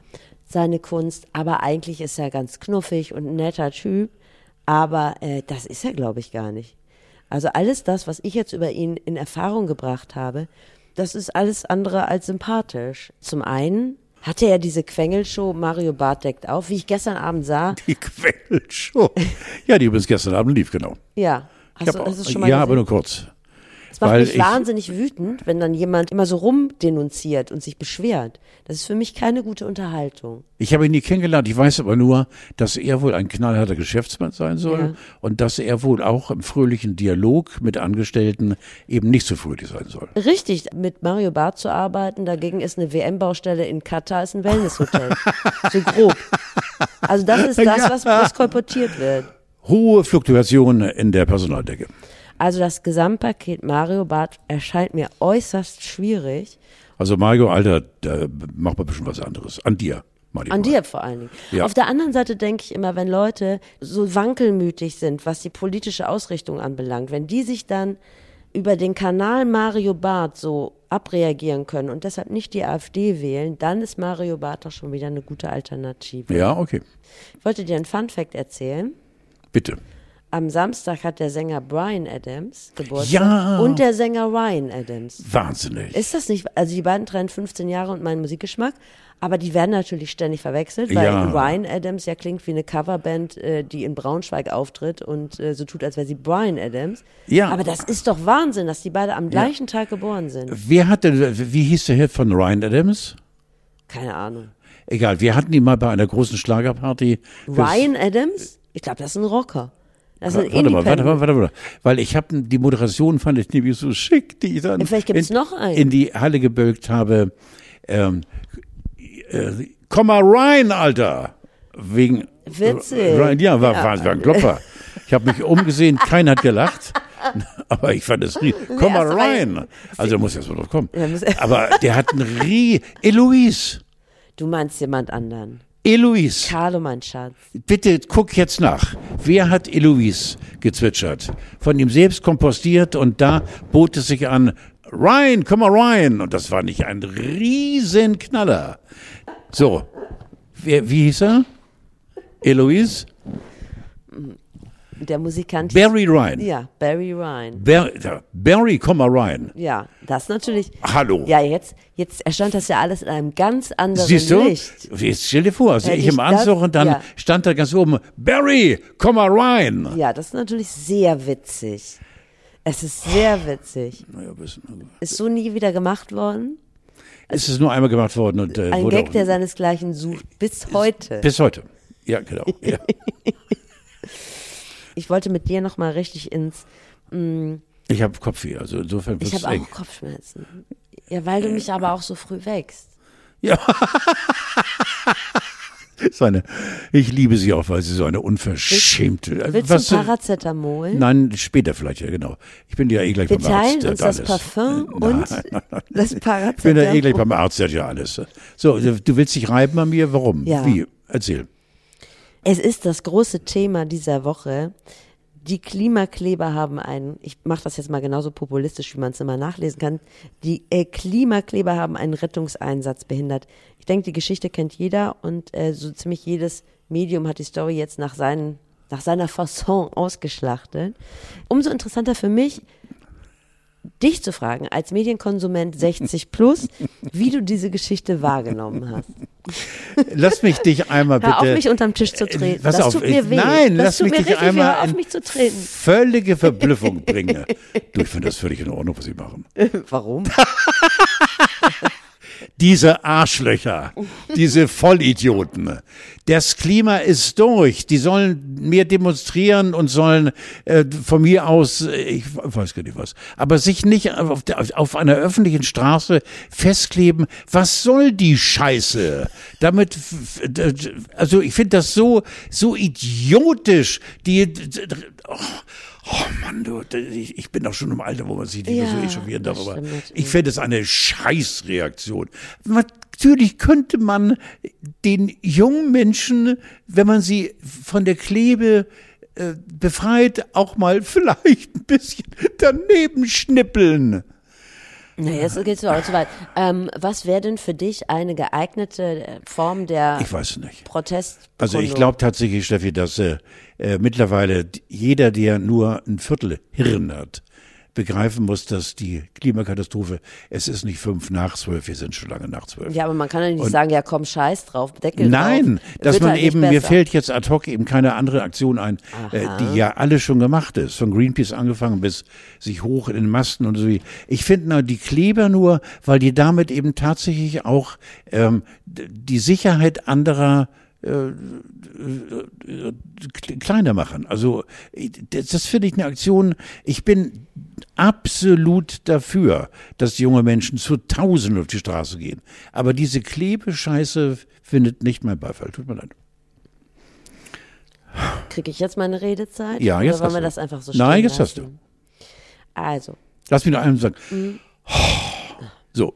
seine Kunst, aber eigentlich ist er ganz knuffig und ein netter Typ. Aber äh, das ist er, glaube ich, gar nicht. Also alles das, was ich jetzt über ihn in Erfahrung gebracht habe, das ist alles andere als sympathisch. Zum einen hatte er diese Quengelshow Mario Barth deckt auf, wie ich gestern Abend sah. Die Quellshow. ja, die übrigens gestern Abend lief, genau. Ja, Ich hast du, hab hast du auch- es schon mal ja, gesehen? aber nur kurz. Es macht weil mich ich- wahnsinnig wütend, wenn dann jemand immer so rumdenunziert und sich beschwert. Das ist für mich keine gute Unterhaltung. Ich habe ihn nie kennengelernt. Ich weiß aber nur, dass er wohl ein knallharter Geschäftsmann sein soll Ja. und dass er wohl auch im fröhlichen Dialog mit Angestellten eben nicht so fröhlich sein soll. Richtig, mit Mario Barth zu arbeiten, dagegen ist eine WM-Baustelle in Katar, ist ein Wellnesshotel. so grob. Also das ist das, was, was kolportiert wird. Hohe Fluktuationen in der Personaldecke. Also das Gesamtpaket Mario Barth erscheint mir äußerst schwierig. Also Mario, Alter, da mach mal ein bisschen was anderes. An dir. Mario. An dir vor allen Dingen. Ja. Auf der anderen Seite denke ich immer, wenn Leute so wankelmütig sind, was die politische Ausrichtung anbelangt, wenn die sich dann über den Kanal Mario Barth so abreagieren können und deshalb nicht die AfD wählen, dann ist Mario Barth doch schon wieder eine gute Alternative. Ja, okay. Ich wollte dir einen Fun Fact erzählen. Bitte. Am Samstag hat der Sänger Brian Adams Geburtstag Ja. und der Sänger Ryan Adams. Wahnsinnig. Ist das nicht, also die beiden trennen 15 Jahre und meinen Musikgeschmack, aber die werden natürlich ständig verwechselt, weil Ja. Ryan Adams ja klingt wie eine Coverband, äh, die in Braunschweig auftritt und äh, so tut, als wäre sie Brian Adams. Ja. Aber das ist doch Wahnsinn, dass die beide am gleichen Tag geboren sind. Wer hat denn, wie hieß der Hit von Ryan Adams? Keine Ahnung. Egal, wir hatten ihn mal bei einer großen Schlagerparty. Ryan Adams? Ich glaube, das ist ein Rocker. Das ist Warte mal, warte mal, warte mal. Weil ich habe die Moderation fand ich nämlich so schick, die ich dann Ja, vielleicht gibt's in, noch einen. in die Halle gebölkt habe. Ähm, äh, komm mal rein, Alter. Wegen Witzig. Ryan, ja, war, Ja. war, war ein Klopper. Ich habe mich umgesehen, keiner hat gelacht. Aber ich fand es rie. Komm mal rein. Also muss erst mal drauf kommen. Aber der hat ein Rie. Eloise. Du meinst jemand anderen. Eloise. Carlo, mein Schatz. Bitte guck jetzt nach. Wer hat Eloise gezwitschert? Von ihm selbst kompostiert und da bot es sich an, Ryan, komm mal rein. Und das war nicht ein Riesenknaller. So, wer, wie hieß er? Eloise? Der Musikant. Barry Ryan. Ja, Barry Ryan. Ja, Barry, komm mal rein. Ja, das natürlich. Hallo. Ja, jetzt, jetzt erscheint das ja alles in einem ganz anderen Siehst du? Licht. Jetzt stell dir vor, sehe ich im Anzug und dann ja. stand da ganz oben, Barry, komm mal rein. Ja, das ist natürlich sehr witzig. Es ist sehr witzig. Naja, bisschen. Ist so nie wieder gemacht worden. Es ist nur einmal gemacht worden und äh, Ein Gag, der seinesgleichen sucht. Bis heute. bis heute. Ja, genau. Ja. Ich wollte mit dir nochmal richtig ins. mm, Ich habe Kopfweh, also insofern Ich habe auch Kopfschmerzen. Ja, weil du mich aber auch so früh wächst. Ja. so eine, ich liebe sie auch, weil sie so eine unverschämte. äh, Willst was, du Paracetamol? Nein, später vielleicht, ja genau. Ich bin ja eh gleich Wir beim Arzt. teilen der uns das alles. Parfum Nein, und nein, nein. das Ich bin ja eh gleich Paracetamol. beim Arzt, der hat ja alles. So, du willst dich reiben an mir? Warum? Ja. Wie? Erzähl. Es ist das große Thema dieser Woche. Die Klimakleber haben einen, ich mache das jetzt mal genauso populistisch, wie man es immer nachlesen kann, die äh, Klimakleber haben einen Rettungseinsatz behindert. Ich denke, die Geschichte kennt jeder und äh, so ziemlich jedes Medium hat die Story jetzt nach, seinen, nach seiner Fasson ausgeschlachtet. Umso interessanter für mich, dich zu fragen, als Medienkonsument 60 plus, wie du diese Geschichte wahrgenommen hast. Lass mich dich einmal bitte. Hör auf, mich unterm Tisch zu treten. Pass das auf, tut mir weh. Nein, das lass mich mir dich einmal auf, mich zu treten. völlige Verblüffung bringen. du, ich finde das völlig in Ordnung, was sie machen. Warum? Diese Arschlöcher, diese Vollidioten. Das Klima ist durch. Die sollen mehr demonstrieren und sollen äh, von mir aus, äh, ich weiß gar nicht was, aber sich nicht auf, der, auf einer öffentlichen Straße festkleben. Was soll die Scheiße? Damit, also ich finde das so, so idiotisch. Die, oh, oh Mann, du, ich, ich bin doch schon im Alter, wo man sich nicht mehr so Ja, echauffieren stimmt natürlich. Ich finde es eine Scheißreaktion. Natürlich könnte man den jungen Menschen, wenn man sie von der Klebe äh, befreit, auch mal vielleicht ein bisschen daneben schnippeln. Nee, jetzt geht's so zu weit. Ähm, was wäre denn für dich eine geeignete äh, Form der Ich weiß nicht. Protest? Also ich glaube tatsächlich, Steffi, dass äh, äh, mittlerweile jeder, der nur ein Viertel Hirn hat, begreifen muss, dass die Klimakatastrophe, es ist nicht fünf nach zwölf, wir sind schon lange nach zwölf. Ja, aber man kann ja nicht sagen, ja komm, scheiß drauf, Deckel Nein, drauf. dass man halt eben, mir fällt jetzt ad hoc eben keine andere Aktion ein, äh, die ja alle schon gemacht ist, von Greenpeace angefangen bis sich hoch in den Masten und so. Ich finde na, die Kleber nur, weil die damit eben tatsächlich auch ähm, die Sicherheit anderer äh, äh, kleiner machen. Also das, das finde ich eine Aktion. Ich bin absolut dafür, dass junge Menschen zu Tausenden auf die Straße gehen. Aber diese Klebescheiße findet nicht mein Beifall. Tut mir leid. Kriege ich jetzt meine Redezeit? Ja, jetzt Oder wollen wir du. das einfach so Nein, jetzt hast lassen? Also, Lass mich noch einmal sagen. Mhm. So,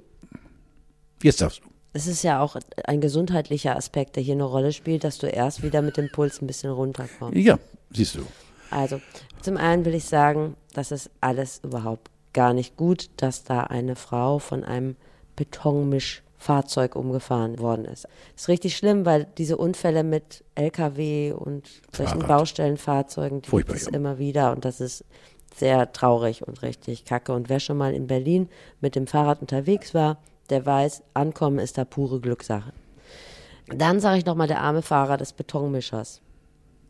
jetzt darfst du. Es ist ja auch ein gesundheitlicher Aspekt, der hier eine Rolle spielt, dass du erst wieder mit dem Puls ein bisschen runterkommst. Ja, siehst du. Also, zum einen will ich sagen, das ist alles überhaupt gar nicht gut, dass da eine Frau von einem Fahrzeug umgefahren worden ist. Das ist richtig schlimm, weil diese Unfälle mit LKW und solchen. Baustellenfahrzeugen, die Furchtbar, gibt es ja. immer wieder und das ist sehr traurig und richtig kacke. Und wer schon mal in Berlin mit dem Fahrrad unterwegs war, der weiß, Ankommen ist da pure Glückssache. Dann sage ich nochmal der arme Fahrer des Betonmischers.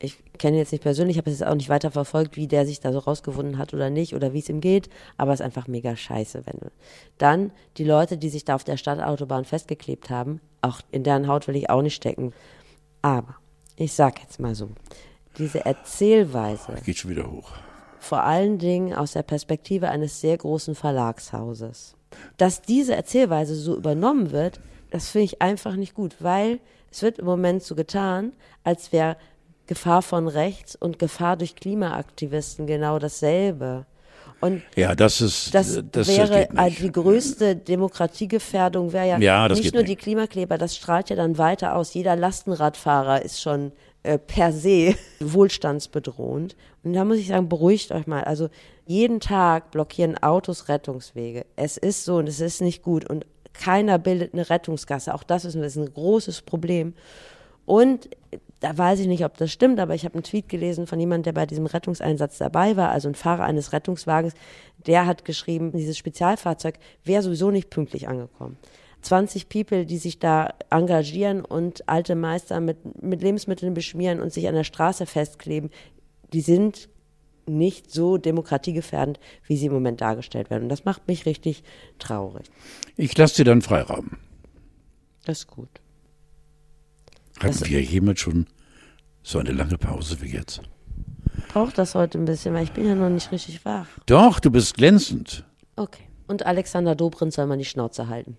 Ich kenne ihn jetzt nicht persönlich, habe es jetzt auch nicht weiter verfolgt, wie der sich da so rausgefunden hat oder nicht oder wie es ihm geht, aber es ist einfach mega scheiße, wenn du. Dann die Leute, die sich da auf der Stadtautobahn festgeklebt haben, auch in deren Haut will ich auch nicht stecken. Aber ich sag jetzt mal so, diese Erzählweise, Geht schon wieder hoch. vor allen Dingen aus der Perspektive eines sehr großen Verlagshauses. Dass diese Erzählweise so übernommen wird, das finde ich einfach nicht gut, weil es wird im Moment so getan, als wäre Gefahr von rechts und Gefahr durch Klimaaktivisten genau dasselbe. Und Ja, das ist, das, das, das wäre geht nicht. die größte Demokratiegefährdung wäre ja, Ja, das nicht nur nicht. die Klimakleber, das strahlt ja dann weiter aus. Jeder Lastenradfahrer ist schon äh, per se wohlstandsbedrohend. Und da muss ich sagen, beruhigt euch mal. Also jeden Tag blockieren Autos Rettungswege. Es ist so und es ist nicht gut und keiner bildet eine Rettungsgasse. Auch das ist ein, großes Problem. Und da weiß ich nicht, ob das stimmt, aber ich habe einen Tweet gelesen von jemandem, der bei diesem Rettungseinsatz dabei war, also ein Fahrer eines Rettungswagens, der hat geschrieben, dieses Spezialfahrzeug wäre sowieso nicht pünktlich angekommen. 20 People, die sich da engagieren und alte Meister mit, mit Lebensmitteln beschmieren und sich an der Straße festkleben, die sind nicht so demokratiegefährdend, wie sie im Moment dargestellt werden. Und das macht mich richtig traurig. Ich lasse dir dann Freiraum. Das ist gut. Hatten Das- wir jemand schon so eine lange Pause wie jetzt? Braucht das heute ein bisschen, weil ich bin ja noch nicht richtig wach. Doch, du bist glänzend. Okay. Und Alexander Dobrindt soll man die Schnauze halten.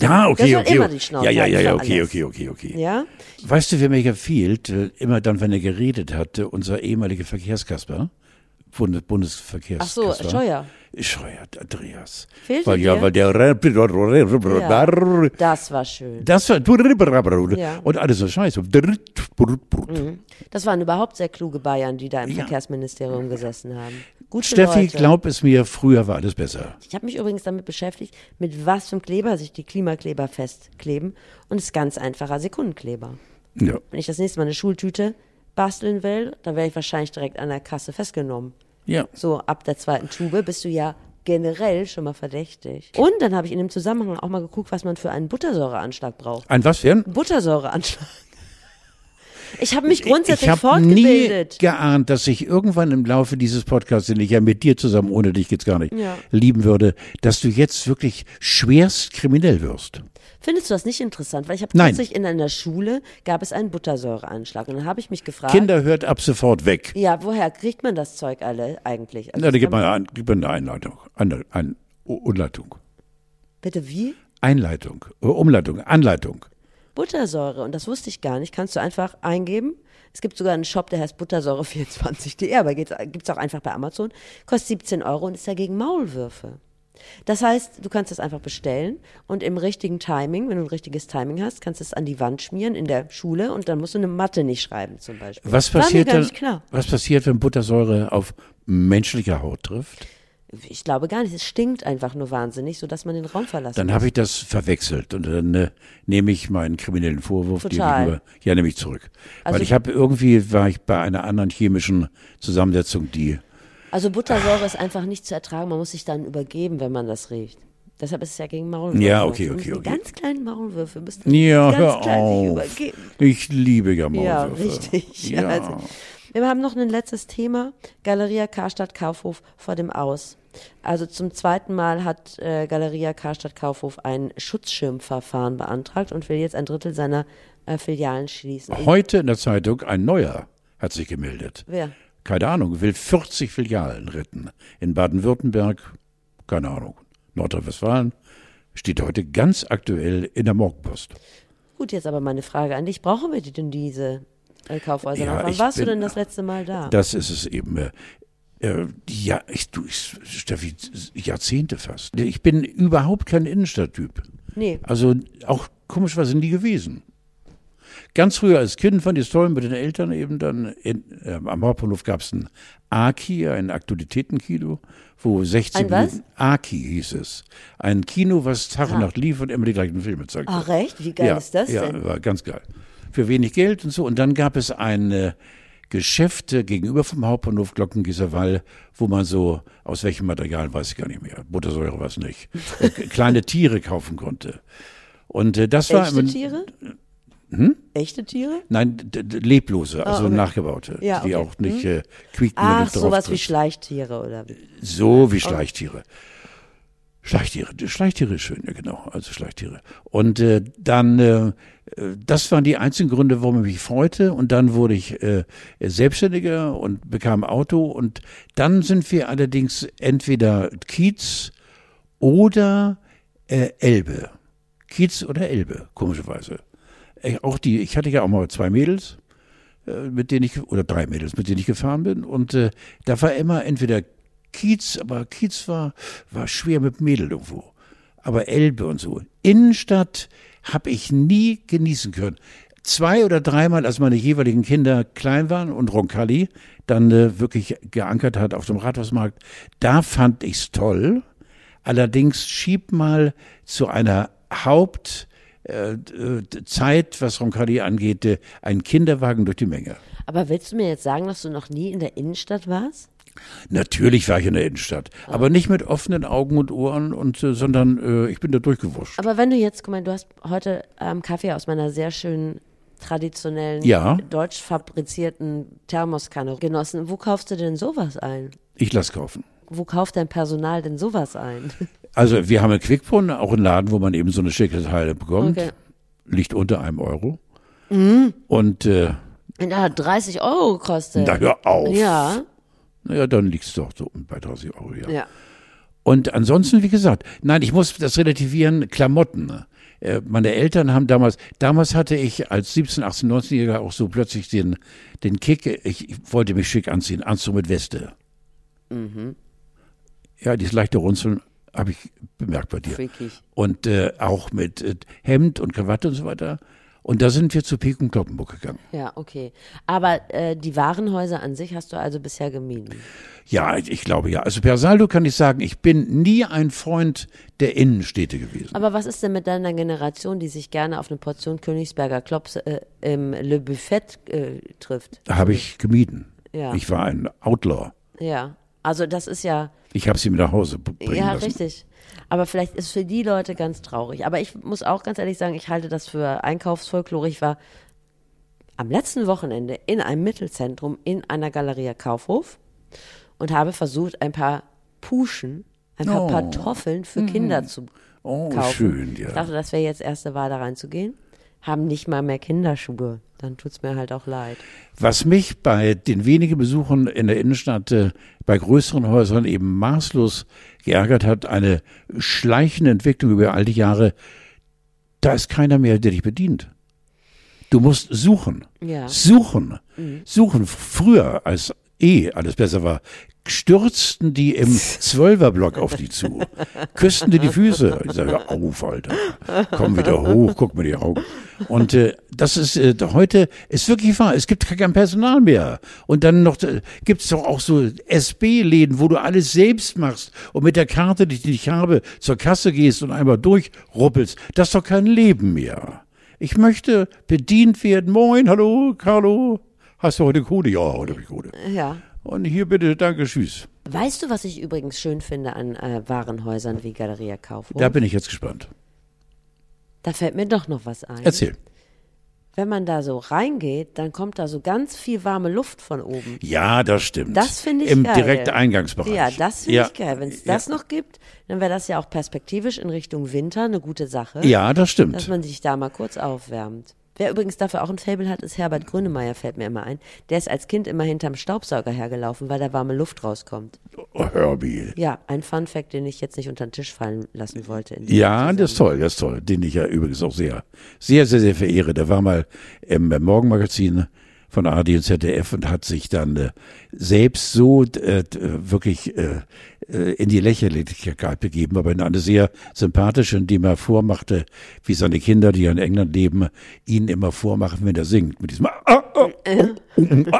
Ja, okay, okay. immer die Schnauze ja, ja, ja, ja, okay, okay, okay, okay. Ja? Weißt du, wer mir gefiel? Äh, Immer dann, wenn er geredet hatte, unser ehemaliger Verkehrskasper, Bundes Bundesverkehrskasper. Ach so, Scheuer. Scheuer, Andreas. Fehlte weil, ja, dir? weil der Ja. Das war schön. das war Ja. und alles so scheiße. Das waren überhaupt sehr kluge Bayern, die da im Ja. Verkehrsministerium gesessen haben. Gute Steffi, Leute. glaub es mir, früher war alles besser. Ich habe mich übrigens damit beschäftigt, mit was für einem Kleber sich die Klimakleber festkleben. Und es ist ganz einfacher Sekundenkleber. Ja. Wenn ich das nächste Mal eine Schultüte basteln will, dann werde ich wahrscheinlich direkt an der Kasse festgenommen. Ja. So ab der zweiten Tube bist du ja generell schon mal verdächtig. Und dann habe ich in dem Zusammenhang auch mal geguckt, was man für einen Buttersäureanschlag braucht. Ein was für ein? Buttersäureanschlag. Ich habe mich grundsätzlich ich habe nie fortgebildet. geahnt, dass ich irgendwann im Laufe dieses Podcasts, den ich ja mit dir zusammen, ohne dich geht's gar nicht, Ja. lieben würde, dass du jetzt wirklich schwerst kriminell wirst. Findest du das nicht interessant? Weil ich habe kürzlich in einer Schule gab es einen Buttersäureanschlag und dann habe ich mich gefragt, Kinder hört ab sofort weg. ja, woher kriegt man das Zeug alle eigentlich? Also Na, da gibt man, ein, gibt man eine Einleitung. Eine, eine Umleitung. bitte wie? Einleitung. äh, Umleitung. Anleitung. Buttersäure und das wusste ich gar nicht. Kannst du einfach eingeben. Es gibt sogar einen Shop, der heißt Buttersäure24.de, aber gibt es auch einfach bei Amazon. Kostet 17 Euro und ist dagegen Maulwürfe. Das heißt, du kannst es einfach bestellen und im richtigen Timing, wenn du ein richtiges Timing hast, kannst du es an die Wand schmieren in der Schule und dann musst du eine Matte nicht schreiben zum Beispiel. Was passiert, dann, was passiert, wenn Buttersäure auf menschliche Haut trifft? Ich glaube gar nicht. Es stinkt einfach nur wahnsinnig, sodass man den Raum verlassen Dann habe ich das verwechselt und dann äh, nehme ich meinen kriminellen Vorwurf Total. gegenüber, ja, nehme ich zurück. Also- Weil ich habe irgendwie, war ich bei einer anderen chemischen Zusammensetzung, die, Also Buttersäure ist einfach nicht zu ertragen. Man muss sich dann übergeben, wenn man das riecht. Deshalb ist es ja gegen Maulwürfe. Ja, okay, okay, okay. ganz kleinen Maulwürfe müssen ja, ganz hör klein auf. übergeben. Ich liebe ja Ja, Maulwürfe. richtig. Ja. Also, wir haben noch ein letztes Thema. Galeria Karstadt Kaufhof vor dem Aus. Also zum zweiten Mal hat äh, Galeria Karstadt Kaufhof ein Schutzschirmverfahren beantragt und will jetzt ein Drittel seiner äh, Filialen schließen. Heute in der Zeitung ein neuer hat sich gemeldet. wer? Keine Ahnung, will 40 Filialen retten. In Baden-Württemberg, keine Ahnung, Nordrhein-Westfalen, steht heute ganz aktuell in der Morgenpost. Gut, jetzt aber meine Frage an dich. Brauchen wir denn diese äh, Kaufhäuser Ja, noch? Wann warst du bin- denn das letzte Mal da? Das ist es eben. Äh, äh, ja, ich, du, ich, Steffi, Jahrzehnte fast. Ich bin überhaupt kein Innenstadttyp. nee. Also auch komischerweise nie gewesen. Ganz früher als Kind fand ich es toll mit den Eltern eben dann. In, äh, am Hauptbahnhof gab es ein Aki, ein Aktualitätenkino, wo 16 Ein was? Aki hieß es. Ein Kino, was Tag und Nacht lief und immer die gleichen Filme zeigte. Ach recht? Wie geil ja, ist das ja, denn? war ganz geil. Für wenig Geld und so. Und dann gab es ein äh, Geschäft äh, gegenüber vom Hauptbahnhof Glockengießerwall, wo man so, aus welchem Material weiß ich gar nicht mehr, Buttersäure war es nicht, äh, kleine Tiere kaufen konnte. Und äh, das war Echte immer, Tiere? Echte Tiere? nein, leblose, also Ah, okay. nachgebaute, Ja, die okay. auch nicht äh, quiekten, wenn Ach, sowas wie trittst. Schleichtiere oder wie? So wie Schleichtiere. Schleichtiere, die Schleichtiere ist schön, ja genau, also Schleichtiere. Und äh, dann, äh, äh, das waren die einzigen Gründe, warum ich mich freute. Und dann wurde ich äh, Selbstständiger und bekam Auto. Und dann sind wir allerdings entweder Kiez oder äh, Elbe. Kiez oder Elbe, komischerweise. Auch die, ich hatte ja auch mal zwei Mädels, äh, mit denen ich, oder drei Mädels, mit denen ich gefahren bin. Und äh, da war immer entweder Kiez, aber Kiez war, war schwer mit Mädel irgendwo. Aber Elbe und so. Innenstadt habe ich nie genießen können. Zwei oder dreimal, als meine jeweiligen Kinder klein waren und Roncalli dann äh, wirklich geankert hat auf dem Rathausmarkt, da fand ich's toll. Allerdings schieb mal zu einer Haupt Zeit, was Roncalli angeht, äh, ein Kinderwagen durch die Menge. Aber willst du mir jetzt sagen, dass du noch nie in der Innenstadt warst? Natürlich war ich in der Innenstadt, aber nicht mit offenen Augen und Ohren, und, äh, sondern äh, ich bin da durchgewuscht. Aber wenn du jetzt, guck mal, du hast heute ähm, Kaffee aus meiner sehr schönen traditionellen, Ja. deutsch fabrizierten Thermoskanne genossen. Wo kaufst du denn sowas ein? Ich lass kaufen. Wo kauft dein Personal denn sowas ein? Also wir haben in Quickborn auch einen Laden, wo man eben so eine schicke Teile bekommt. Okay. Liegt unter einem Euro. Und äh, Und da hat 30 Euro gekostet. na hör auf. Ja, Naja, dann liegt's doch so bei 30 Euro, ja. ja. Und ansonsten, wie gesagt, nein, ich muss das relativieren, Klamotten. Äh, Meine Eltern haben damals, damals hatte ich als 17, 18, 19-Jähriger auch so plötzlich den, den Kick, ich, ich wollte mich schick anziehen, Anzug mit Weste. Ja, dieses leichte Runzeln habe ich bemerkt bei dir. Freakig. Und äh, auch mit äh, Hemd und Krawatte und so weiter. Und da sind wir zu Pik und Kloppenburg gegangen. Ja, okay. Aber äh, die Warenhäuser an sich hast du also bisher gemieden. Ja, ich ich glaube ja. Also per Saldo kann ich sagen, ich bin nie ein Freund der Innenstädte gewesen. Aber was ist denn mit deiner Generation, die sich gerne auf eine Portion Königsberger Klops äh, im Le Buffet äh, trifft? Habe ich gemieden. Ja. Ich war ein Outlaw. Ja. Also das ist ja, Ich habe sie mir nach Hause bringen ja, lassen. richtig. Aber vielleicht ist für die Leute ganz traurig. Aber ich muss auch ganz ehrlich sagen, ich halte das für Einkaufsfolklore. Ich war am letzten Wochenende in einem Mittelzentrum in einer Galeria Kaufhof und habe versucht, ein paar Puschen, ein paar Oh. Kartoffeln für Kinder zu Oh, kaufen. schön, Ich ja. dachte, das wäre jetzt erste Wahl, da reinzugehen. Haben nicht mal mehr Kinderschuhe. Dann tut's mir halt auch leid. Was mich bei den wenigen Besuchen in der Innenstadt äh, bei größeren Häusern eben maßlos geärgert hat, eine schleichende Entwicklung über all die Jahre, da ist keiner mehr, der dich bedient. Du musst suchen. Ja. Suchen. Suchen. Früher, als eh alles besser war, stürzten die im Zwölferblock auf die zu, küssten dir die Füße. Ich sage, auf, Alter, komm wieder hoch, guck mir die Augen. Und äh, das ist äh, heute ist wirklich wahr. Es gibt kein Personal mehr. Und dann noch äh, gibt es doch auch so SB-Läden, wo du alles selbst machst und mit der Karte, die ich habe, zur Kasse gehst und einmal durchruppelst. Das ist doch kein Leben mehr. Ich möchte bedient werden. Moin, hallo, Carlo. Hast du heute Kohle? Ja, heute habe ich Kohle. Ja. Und hier bitte, danke, tschüss. Weißt du, was ich übrigens schön finde an äh, Warenhäusern wie Galeria Kaufhof? Da bin ich jetzt gespannt. Da fällt mir doch noch was ein. Erzähl. Wenn man da so reingeht, dann kommt da so ganz viel warme Luft von oben. Ja, das stimmt. Das finde ich Im geil. direkten Eingangsbereich. Ja, das finde Ja. ich geil. Wenn es das noch gibt, dann wäre das ja auch perspektivisch in Richtung Winter eine gute Sache. Ja, das Dass stimmt. man sich da mal kurz aufwärmt. Wer übrigens dafür auch ein Fable hat, ist Herbert Grönemeyer, fällt mir immer ein. Der ist als Kind immer hinterm Staubsauger hergelaufen, weil da warme Luft rauskommt. Oh, Herbie. Ja, ein Fun Fact, den ich jetzt nicht unter den Tisch fallen lassen wollte. Ja, das ist toll, das ist toll. Den ich ja übrigens auch sehr, sehr, sehr, sehr verehre. Der war mal im Morgenmagazin von AD und ZDF und hat sich dann äh, selbst so äh, wirklich äh, äh, in die Lächerlichkeit begeben, aber in eine sehr sympathische, in dem er vormachte, wie seine Kinder, die ja in England leben, ihn immer vormachen, wenn er singt, mit diesem ah, oh, oh,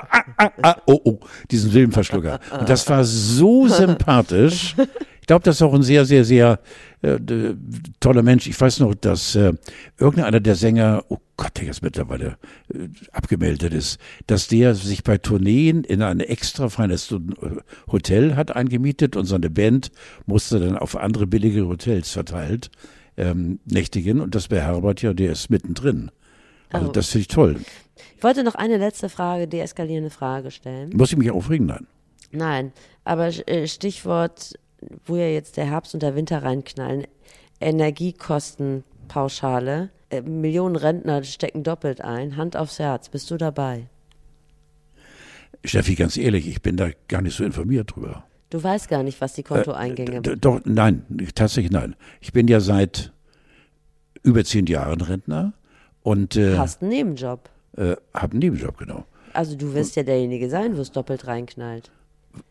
ah, oh, oh, diesen Silbenverschlucker. Und das war so sympathisch. Ich glaube, das ist auch ein sehr, sehr, sehr äh, toller Mensch. Ich weiß noch, dass äh, irgendeiner der Sänger, oh Gott, der jetzt mittlerweile äh, abgemeldet ist, dass der sich bei Tourneen in ein extra feines Hotel hat eingemietet und seine Band musste dann auf andere billige Hotels verteilt ähm, nächtigen und das bei Herbert ja, der ist mittendrin. Also oh. das finde ich toll. Ich wollte noch eine letzte Frage, deeskalierende Frage stellen. Muss ich mich aufregen? Nein. Nein, aber äh, Stichwort, wo ja jetzt der Herbst und der Winter reinknallen, Energiekostenpauschale äh, Millionen Rentner stecken doppelt ein. Hand aufs Herz, bist du dabei? Steffi, ganz ehrlich, ich bin da gar nicht so informiert drüber. Du weißt gar nicht, was die Kontoeingänge äh, Doch, nein, tatsächlich nein. Ich bin ja seit über zehn Jahren Rentner und. Äh, Hast einen Nebenjob. Äh, hab einen Nebenjob, genau. Also du wirst ja derjenige sein, wo es doppelt reinknallt.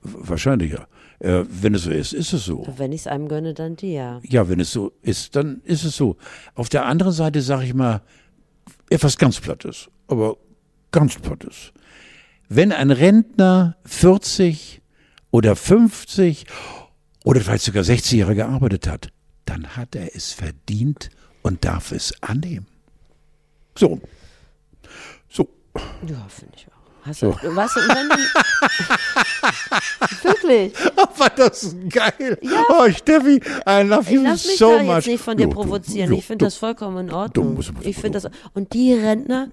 Wahrscheinlich ja. Äh, wenn es so ist, ist es so. Wenn ich es einem gönne, dann dir. Ja, wenn es so ist, dann ist es so. Auf der anderen Seite sage ich mal etwas ganz Plattes, aber ganz Plattes. Wenn ein Rentner 40 oder 50 oder vielleicht sogar 60 Jahre gearbeitet hat, dann hat er es verdient und darf es annehmen. So. Ja, finde ich auch. Hast du, so. was, wenn du, wirklich. War das geil. Ja. Oh, Steffi, I love you lass mich so da much. jetzt nicht von dir provozieren. ich finde das vollkommen in Ordnung. Ich finde das, und die Rentner,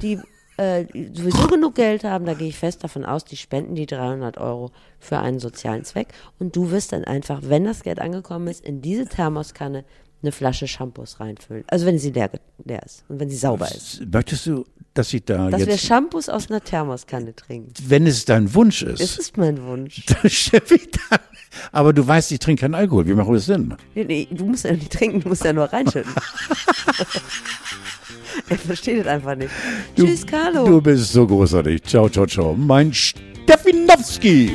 die äh, sowieso genug Geld haben, da gehe ich fest davon aus, die spenden die 300 Euro für einen sozialen Zweck. Und du wirst dann einfach, wenn das Geld angekommen ist, in diese Thermoskanne eine Flasche Shampoos reinfüllen. Also wenn sie leer, leer ist und wenn sie sauber ist. Möchtest du, dass ich da dass jetzt... Dass wir Shampoos aus einer Thermoskanne trinken. Wenn es dein Wunsch ist. Es ist mein Wunsch. Aber du weißt, ich trinke keinen Alkohol. Wie macht das denn? Nee, nee, du musst ja nicht trinken, du musst ja nur reinschütten. er versteht es einfach nicht. Du, Tschüss, Carlo. Du bist so großartig. Ciao, ciao, ciao. Mein Steffinowski.